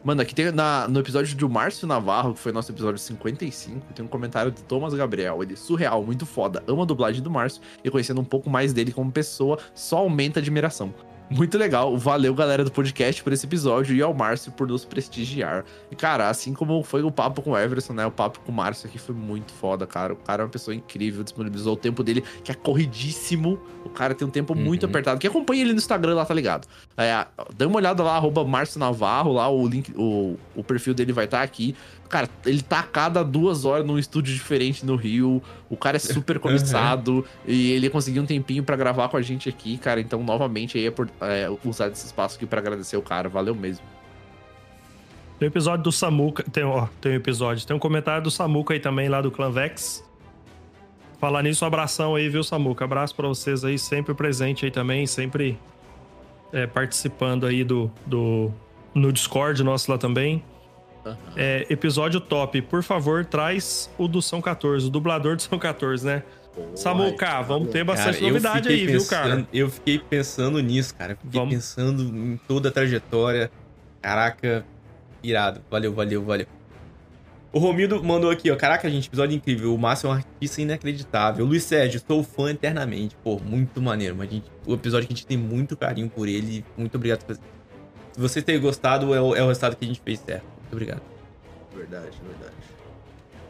Mano, aqui tem na, no episódio do Márcio Navarro, que foi nosso episódio 55, tem um comentário de Thomas Gabriel. Ele, surreal, muito foda. Ama a dublagem do Márcio e conhecendo um pouco mais dele como pessoa, só aumenta a admiração. Muito legal. Valeu, galera do podcast, por esse episódio e ao Márcio por nos prestigiar. E, cara, assim como foi o papo com o Everson, né? O papo com o Márcio aqui foi muito foda, cara. O cara é uma pessoa incrível, disponibilizou o tempo dele, que é corridíssimo. O cara tem um tempo uhum. muito apertado. Quem acompanha ele no Instagram lá, tá ligado? É, dá uma olhada lá, arroba Márcio Navarro, lá o link, o, o perfil dele vai estar tá aqui. Cara, ele tá a cada duas horas num estúdio diferente no Rio. O cara é super comissado uhum. e ele conseguiu um tempinho para gravar com a gente aqui, cara. Então, novamente, aí é por é, usar esse espaço aqui para agradecer o cara. Valeu mesmo. Tem o episódio do Samuca. Tem, ó, tem um episódio. Tem um comentário do Samuca aí também, lá do Clan Vex. Falar nisso, um abração aí, viu, Samuca? Abraço para vocês aí, sempre presente aí também, sempre é, participando aí do, do no Discord nosso lá também. Uhum. É, episódio top. Por favor, traz o do São 14, o dublador do São 14, né? Samuca, vamos ter bastante cara, novidade aí, pensando, viu, cara? Eu fiquei pensando nisso, cara. Fiquei vamos. pensando em toda a trajetória. Caraca, irado. Valeu, valeu, valeu. O Romildo mandou aqui, ó. Caraca, gente, episódio incrível. O Márcio é um artista inacreditável. Luiz Sérgio, sou fã eternamente. Pô, muito maneiro. Mas, gente, o episódio que a gente tem muito carinho por ele. Muito obrigado por. Se você ter gostado, é o, é o resultado que a gente fez certo. Obrigado. Verdade, verdade.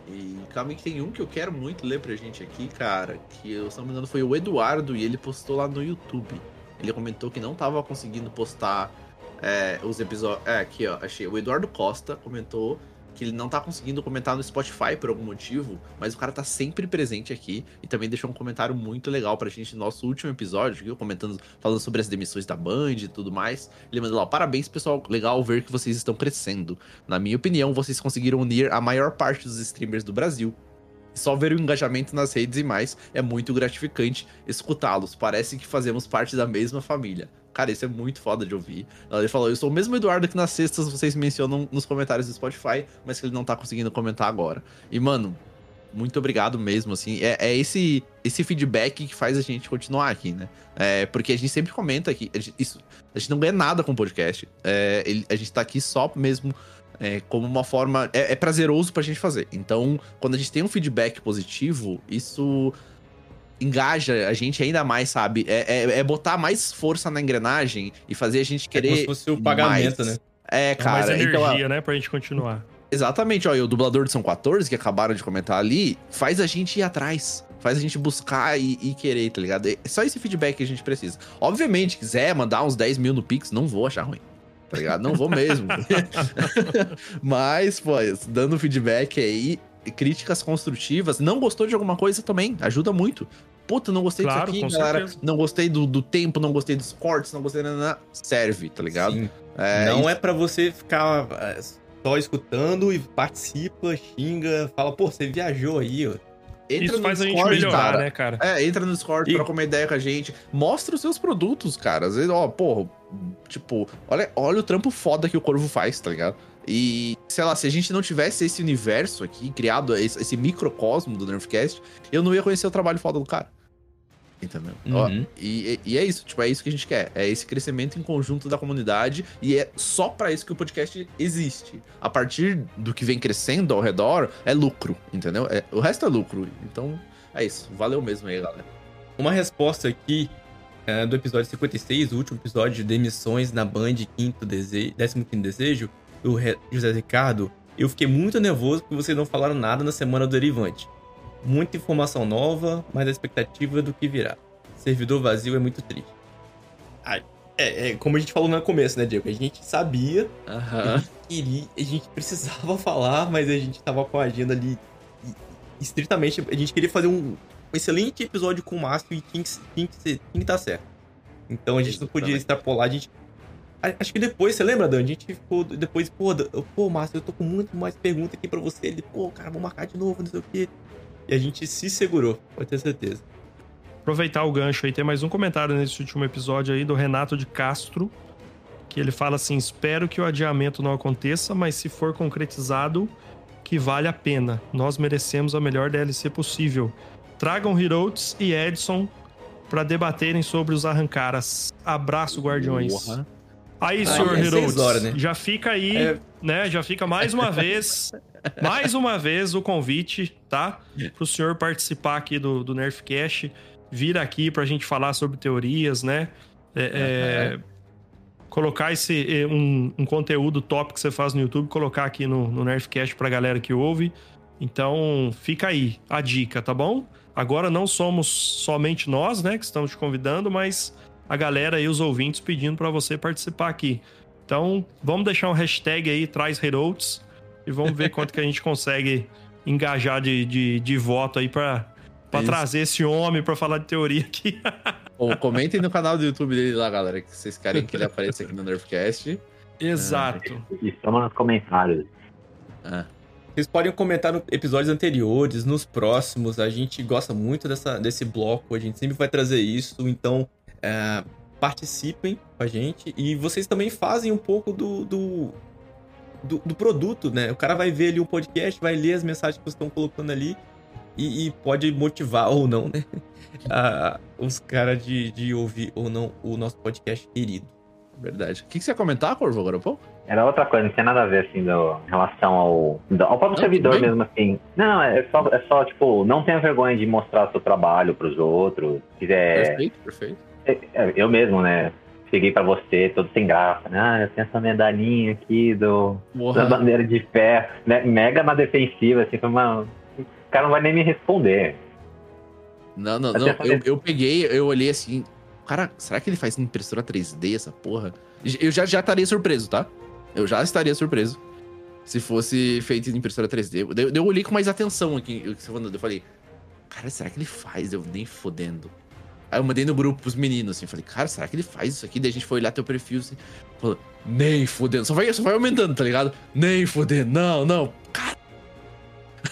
E calma que tem um que eu quero muito ler pra gente aqui, cara. Que, eu, se me engano, foi o Eduardo e ele postou lá no YouTube. Ele comentou que não tava conseguindo postar é, os episódios. É, aqui, ó, achei. O Eduardo Costa comentou que ele não tá conseguindo comentar no Spotify por algum motivo, mas o cara tá sempre presente aqui e também deixou um comentário muito legal pra gente no nosso último episódio, viu? Comentando, falando sobre as demissões da Band e tudo mais. Ele mandou lá: parabéns, pessoal, legal ver que vocês estão crescendo. Na minha opinião, vocês conseguiram unir a maior parte dos streamers do Brasil. Só ver o engajamento nas redes e mais é muito gratificante escutá-los. Parece que fazemos parte da mesma família. Cara, isso é muito foda de ouvir. Ele falou: Eu sou o mesmo Eduardo que nas sextas vocês mencionam nos comentários do Spotify, mas que ele não tá conseguindo comentar agora. E, mano, muito obrigado mesmo, assim. É, é esse, esse feedback que faz a gente continuar aqui, né? É, porque a gente sempre comenta aqui. A gente, isso, a gente não ganha nada com o podcast. É, ele, a gente tá aqui só mesmo é, como uma forma. É, é prazeroso pra gente fazer. Então, quando a gente tem um feedback positivo, isso engaja a gente ainda mais, sabe? É, é, é, botar mais força na engrenagem e fazer a gente querer. É como se fosse o pagamento, mais. né? É, cara. É mais energia, então, né? Pra gente continuar. Exatamente, ó, e o dublador de São 14, que acabaram de comentar ali, faz a gente ir atrás. Faz a gente buscar e, e, querer, tá ligado? É só esse feedback que a gente precisa. Obviamente, quiser mandar uns 10 mil no Pix, não vou achar ruim. Tá ligado? Não vou mesmo. Mas, pô, dando feedback aí, críticas construtivas. Não gostou de alguma coisa também, ajuda muito. Puta, não gostei claro, disso aqui, galera. Certeza. Não gostei do, do tempo, não gostei dos cortes, não gostei nada. Serve, tá ligado? Sim. É, não isso... é para você ficar é, só escutando e participa, xinga, fala, pô, você viajou aí, ó. Entra Isso faz Discord, a gente melhorar, cara. né, cara? É, entra no Discord, e... troca uma ideia com a gente. Mostra os seus produtos, cara. Às vezes, ó, porra, tipo, olha, olha o trampo foda que o Corvo faz, tá ligado? E, sei lá, se a gente não tivesse esse universo aqui, criado, esse, esse microcosmo do Nerfcast, eu não ia conhecer o trabalho foda do cara. Entendeu? Uhum. Ó, e, e, é isso, tipo, é isso que a gente quer. É esse crescimento em conjunto da comunidade. E é só para isso que o podcast existe. A partir do que vem crescendo ao redor, é lucro, entendeu? É, o resto é lucro. Então, é isso. Valeu mesmo aí, galera. Uma resposta aqui é, do episódio 56, o último episódio de emissões na Band, quinto desejo, 15 desejo do José Ricardo, eu fiquei muito nervoso porque vocês não falaram nada na semana do Derivante. Muita informação nova, mas a expectativa do que virá. Servidor vazio é muito triste. Ah, é, é, como a gente falou no começo, né, Diego? A gente sabia, uhum. a gente queria, a gente precisava falar, mas a gente tava com a agenda ali estritamente. A gente queria fazer um, um excelente episódio com o Márcio e tinha que, tinha que, ser, tinha que estar certo. Então a gente não podia extrapolar, a gente Acho que depois, você lembra, Dan? A gente ficou depois, pô, pô, Márcio, eu tô com muito mais perguntas aqui pra você. Ele, pô, cara, vou marcar de novo, não sei o quê. E a gente se segurou, pode ter certeza. Aproveitar o gancho aí, tem mais um comentário nesse último episódio aí do Renato de Castro, que ele fala assim: espero que o adiamento não aconteça, mas se for concretizado, que vale a pena. Nós merecemos a melhor DLC possível. Tragam Hirotes e Edson para debaterem sobre os arrancaras. Abraço, Guardiões. Porra. Aí, senhor Herodes, né? já fica aí, é... né? Já fica mais uma vez, mais uma vez o convite, tá? Pro senhor participar aqui do, do Nerfcast, vir aqui pra gente falar sobre teorias, né? É, é, colocar esse um, um, conteúdo top que você faz no YouTube, colocar aqui no, no Nerfcast pra galera que ouve. Então, fica aí a dica, tá bom? Agora não somos somente nós, né, que estamos te convidando, mas a galera e os ouvintes pedindo para você participar aqui. Então, vamos deixar um hashtag aí, traz Herolds, e vamos ver quanto que a gente consegue engajar de, de, de voto aí para é trazer esse homem para falar de teoria aqui. Ou comentem no canal do YouTube dele lá, galera, que vocês querem que ele apareça aqui no Nerfcast. Exato. Estamos nos comentários. Ah. Vocês podem comentar nos episódios anteriores, nos próximos. A gente gosta muito dessa, desse bloco, a gente sempre vai trazer isso. Então, é, participem com a gente e vocês também fazem um pouco do, do, do, do, produto, né? O cara vai ver ali um podcast, vai ler as mensagens que vocês estão colocando ali e, e pode motivar ou não, né? a, os caras de, de ouvir ou não o nosso podcast querido. Verdade. O que, que você ia comentar, Corvo, agora, pô? Era outra coisa, não tinha nada a ver, assim, do, em relação ao, ao próprio servidor mesmo, assim. Não, é só, é só, tipo, não tenha vergonha de mostrar seu trabalho pros outros. Quiser. Perfeito, perfeito. É, é, eu mesmo, né? Cheguei pra você, todo sem graça. Né? Ah, eu tenho essa medalhinha aqui do, da bandeira de ferro. Né? Mega na defensiva, assim, foi uma. O cara não vai nem me responder. Não, não, não. Eu, eu peguei, eu olhei assim. Cara, será que ele faz impressora 3D essa porra? Eu já, já estaria surpreso, tá? Eu já estaria surpreso se fosse feito em impressora 3D. Eu, eu olhei com mais atenção aqui. Eu falei, cara, será que ele faz? Eu nem fodendo. Aí eu mandei no grupo pros meninos, assim, falei, cara, será que ele faz isso aqui? Daí a gente foi olhar teu perfil, assim, falou, nem fodendo. Só vai, só vai aumentando, tá ligado? Nem fodendo, não, não. Cara.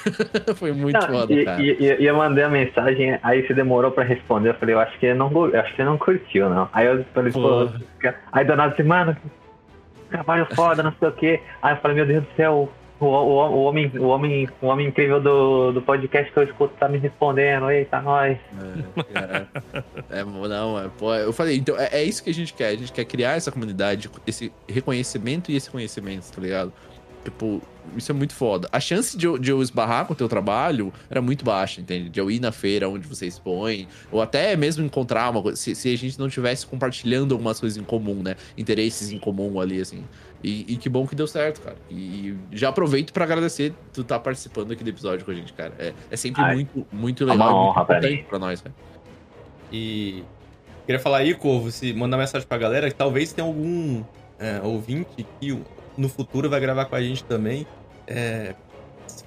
foi muito não, foda, e, cara. E, e, eu mandei a mensagem, aí você demorou pra responder. Eu falei, eu acho que não, acho que não curtiu, não. Aí eu falei, pô. Aí do nada assim, mano, trabalho foda, não sei o quê. Aí eu falei, meu Deus do céu, o, o, o, homem, o, homem, o homem incrível do, do podcast que eu escuto tá me respondendo. Eita, nós. É, é, não, é, pô, eu falei, então é, é, isso que a gente quer. A gente quer criar essa comunidade, esse reconhecimento e esse conhecimento, tá ligado? Tipo, isso é muito foda. A chance de eu, de eu esbarrar com o teu trabalho era muito baixa, entende? De eu ir na feira onde você expõe, ou até mesmo encontrar uma coisa, se, se a gente não tivesse compartilhando algumas coisas em comum, né? Interesses em comum ali, assim. E, e que bom que deu certo, cara. E, já aproveito para agradecer tu estar tá participando aqui do episódio com a gente, cara. É, é sempre Ai, muito, muito legal. Uma honra pra, pra nós, cara. E queria falar aí, Corvo, se mandar mensagem pra galera, que talvez tenha algum é, ouvinte que no futuro vai gravar com a gente também. É,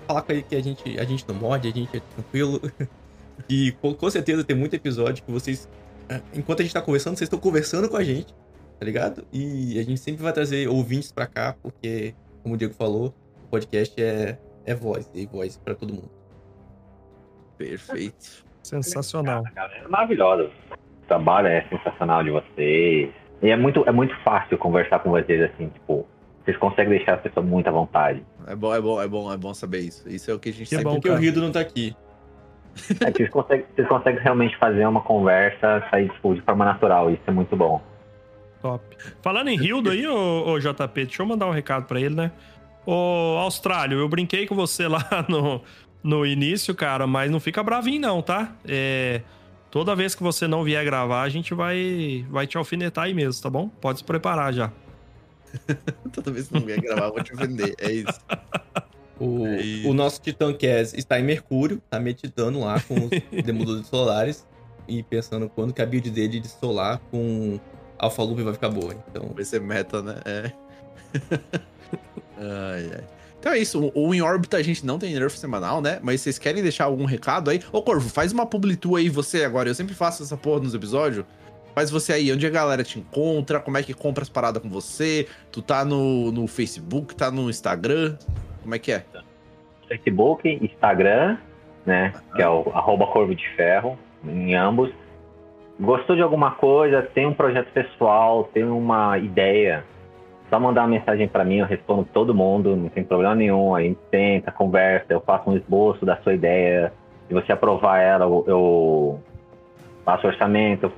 falar com ele que a gente, a gente não morde, a gente é tranquilo. E com certeza tem muito episódio que vocês, é, enquanto a gente tá conversando, vocês estão conversando com a gente, tá ligado? E a gente sempre vai trazer ouvintes pra cá, porque, como o Diego falou, o podcast é, é voz, e voz para todo mundo. Perfeito. Sensacional. É maravilhosa. O trabalho é sensacional de vocês. E é muito, é muito fácil conversar com vocês assim, tipo, vocês conseguem deixar a pessoa muito à vontade. É bom, é bom, é bom, é bom saber isso. Isso é o que a gente que sabe. É bom que o Rido não tá aqui. É que vocês conseguem, vocês conseguem realmente fazer uma conversa sair tipo, de forma natural. Isso é muito bom. Top. Falando em Rildo aí, ô, ô, JP, deixa eu mandar um recado para ele, né? Ô, Austrália, eu brinquei com você lá no, no início, cara, mas não fica bravinho não, tá? É, toda vez que você não vier gravar, a gente vai, vai te alfinetar aí mesmo, tá bom? Pode se preparar já. Toda vez que não vier gravar, eu vou te vender. É isso. O, é isso. o nosso Titan Cass está em Mercúrio, tá meditando lá com os demolidores solares e pensando quando que a build dele de solar com Alpha Loop vai ficar boa. Então... Vai ser meta, né? É. ai, ai. Então é isso, o In Orbit a gente não tem nerf semanal, né? Mas vocês querem deixar algum recado aí? Ô Corvo, faz uma publi aí você agora. Eu sempre faço essa porra nos episódios. Faz você aí, onde a galera te encontra, como é que compra as paradas com você? Tu tá no, no Facebook, tá no Instagram? Como é que é? Facebook, Instagram, né? Que é o arroba Corvo de Ferro, em ambos. Gostou de alguma coisa, tem um projeto pessoal, tem uma ideia, só mandar uma mensagem para mim, eu respondo todo mundo, não tem problema nenhum. A gente senta, conversa, eu faço um esboço da sua ideia. Se você aprovar ela, eu faço orçamento,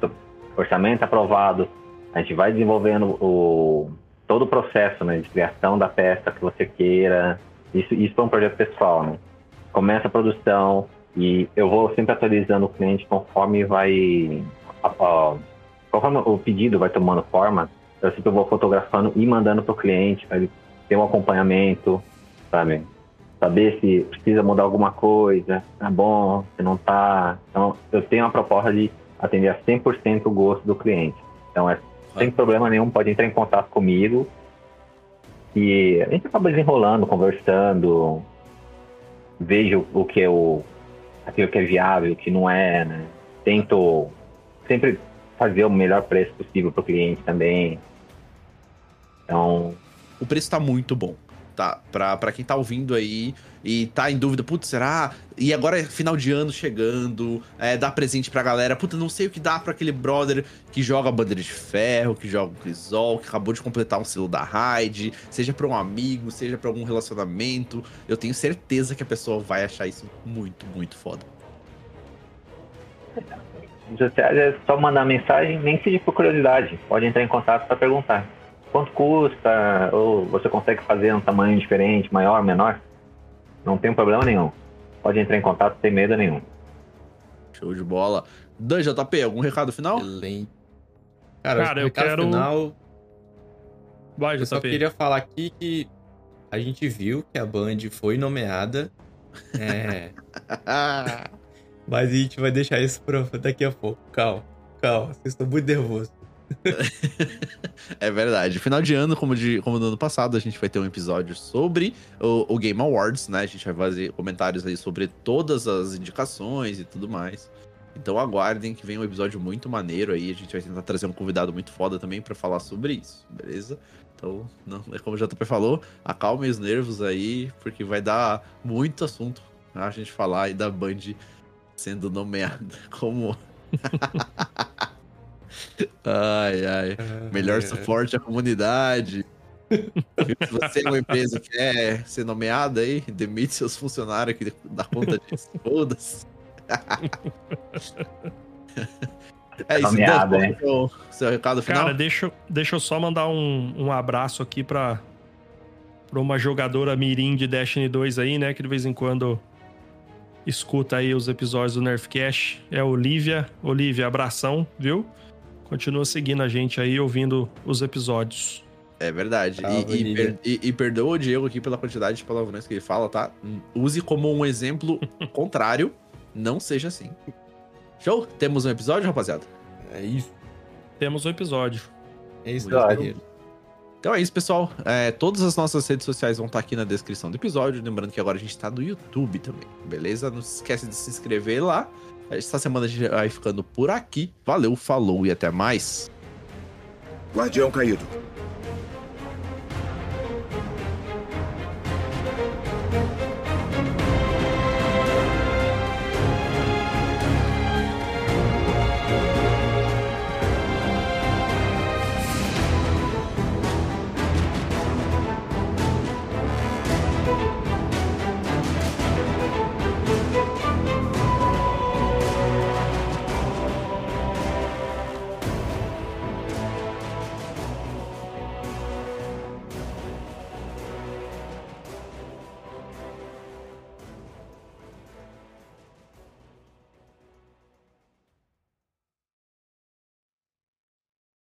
orçamento aprovado, a gente vai desenvolvendo o, todo o processo né, de criação da peça que você queira. Isso, isso é um projeto pessoal, né? Começa a produção e eu vou sempre atualizando o cliente conforme vai. conforme o pedido vai tomando forma, eu sempre vou fotografando e mandando para o cliente para ele ter um acompanhamento, sabe? Saber se precisa mudar alguma coisa, tá bom, se não tá. Então, eu tenho uma proposta de atender a 100% o gosto do cliente. Então, é sem problema nenhum, pode entrar em contato comigo. E a gente acaba desenrolando, conversando, vejo o que é o aquilo que é viável, o que não é, né? Tento sempre fazer o melhor preço possível para o cliente também. Então, o preço está muito bom tá? Pra quem tá ouvindo aí e tá em dúvida, putz, será? E agora é final de ano chegando, é, dá presente pra galera. Puta, não sei o que dá pra aquele brother que joga bandeira de ferro, que joga o Crisol, que acabou de completar um selo da Raid, seja pra um amigo, seja pra algum relacionamento. Eu tenho certeza que a pessoa vai achar isso muito, muito foda. É só mandar mensagem, nem se por curiosidade. Pode entrar em contato para perguntar. Quanto custa, ou você consegue fazer um tamanho diferente, maior, menor. Não tem problema nenhum. Pode entrar em contato sem medo nenhum. Show de bola. Dan JP, algum recado final? Excelente. Cara, Cara, o eu quero- final, Vai, eu só queria falar aqui que a gente viu que a Band foi nomeada. É, mas a gente vai deixar isso pra daqui a pouco. Calma, calma, vocês estão muito nervosos. É verdade. Final de ano, como, de, como no ano passado, a gente vai ter um episódio sobre o, o Game Awards, né? A gente vai fazer comentários aí sobre todas as indicações e tudo mais. Então aguardem que vem um episódio muito maneiro aí. A gente vai tentar trazer um convidado muito foda também pra falar sobre isso, beleza? Então, não, é como o JP falou, acalmem os nervos aí, porque vai dar muito assunto a gente falar aí da Band sendo nomeada como. ai, ai. Melhor suporte à comunidade. Se você é uma empresa que quer ser nomeada aí, demite seus funcionários que dá conta disso. Foda-se. é isso, Nomeada, Dan, hein? qual é o seu recado final? Cara, deixa, eu- deixa eu só mandar um, um abraço aqui pra, pra uma jogadora mirim de Destiny 2 aí, né? Que de vez em quando escuta aí os episódios do Nerfcast. É a Olivia. Olivia, abração, viu? Continua seguindo a gente aí, ouvindo os episódios. É verdade. Salve, e, e, per- e- e perdoa o Diego aqui pela quantidade de palavrões que ele fala, tá? Use como um exemplo contrário. Não seja assim. Show? Temos um episódio, rapaziada? É isso, Temos o episódio. é isso, guerreiros. Então é isso, pessoal. É, todas as nossas redes sociais vão estar aqui na descrição do episódio. Lembrando que agora a gente está no YouTube também, beleza? Não se esquece de se inscrever lá. Esta semana a gente vai ficando por aqui. Valeu, falou e até mais. Guardião caído.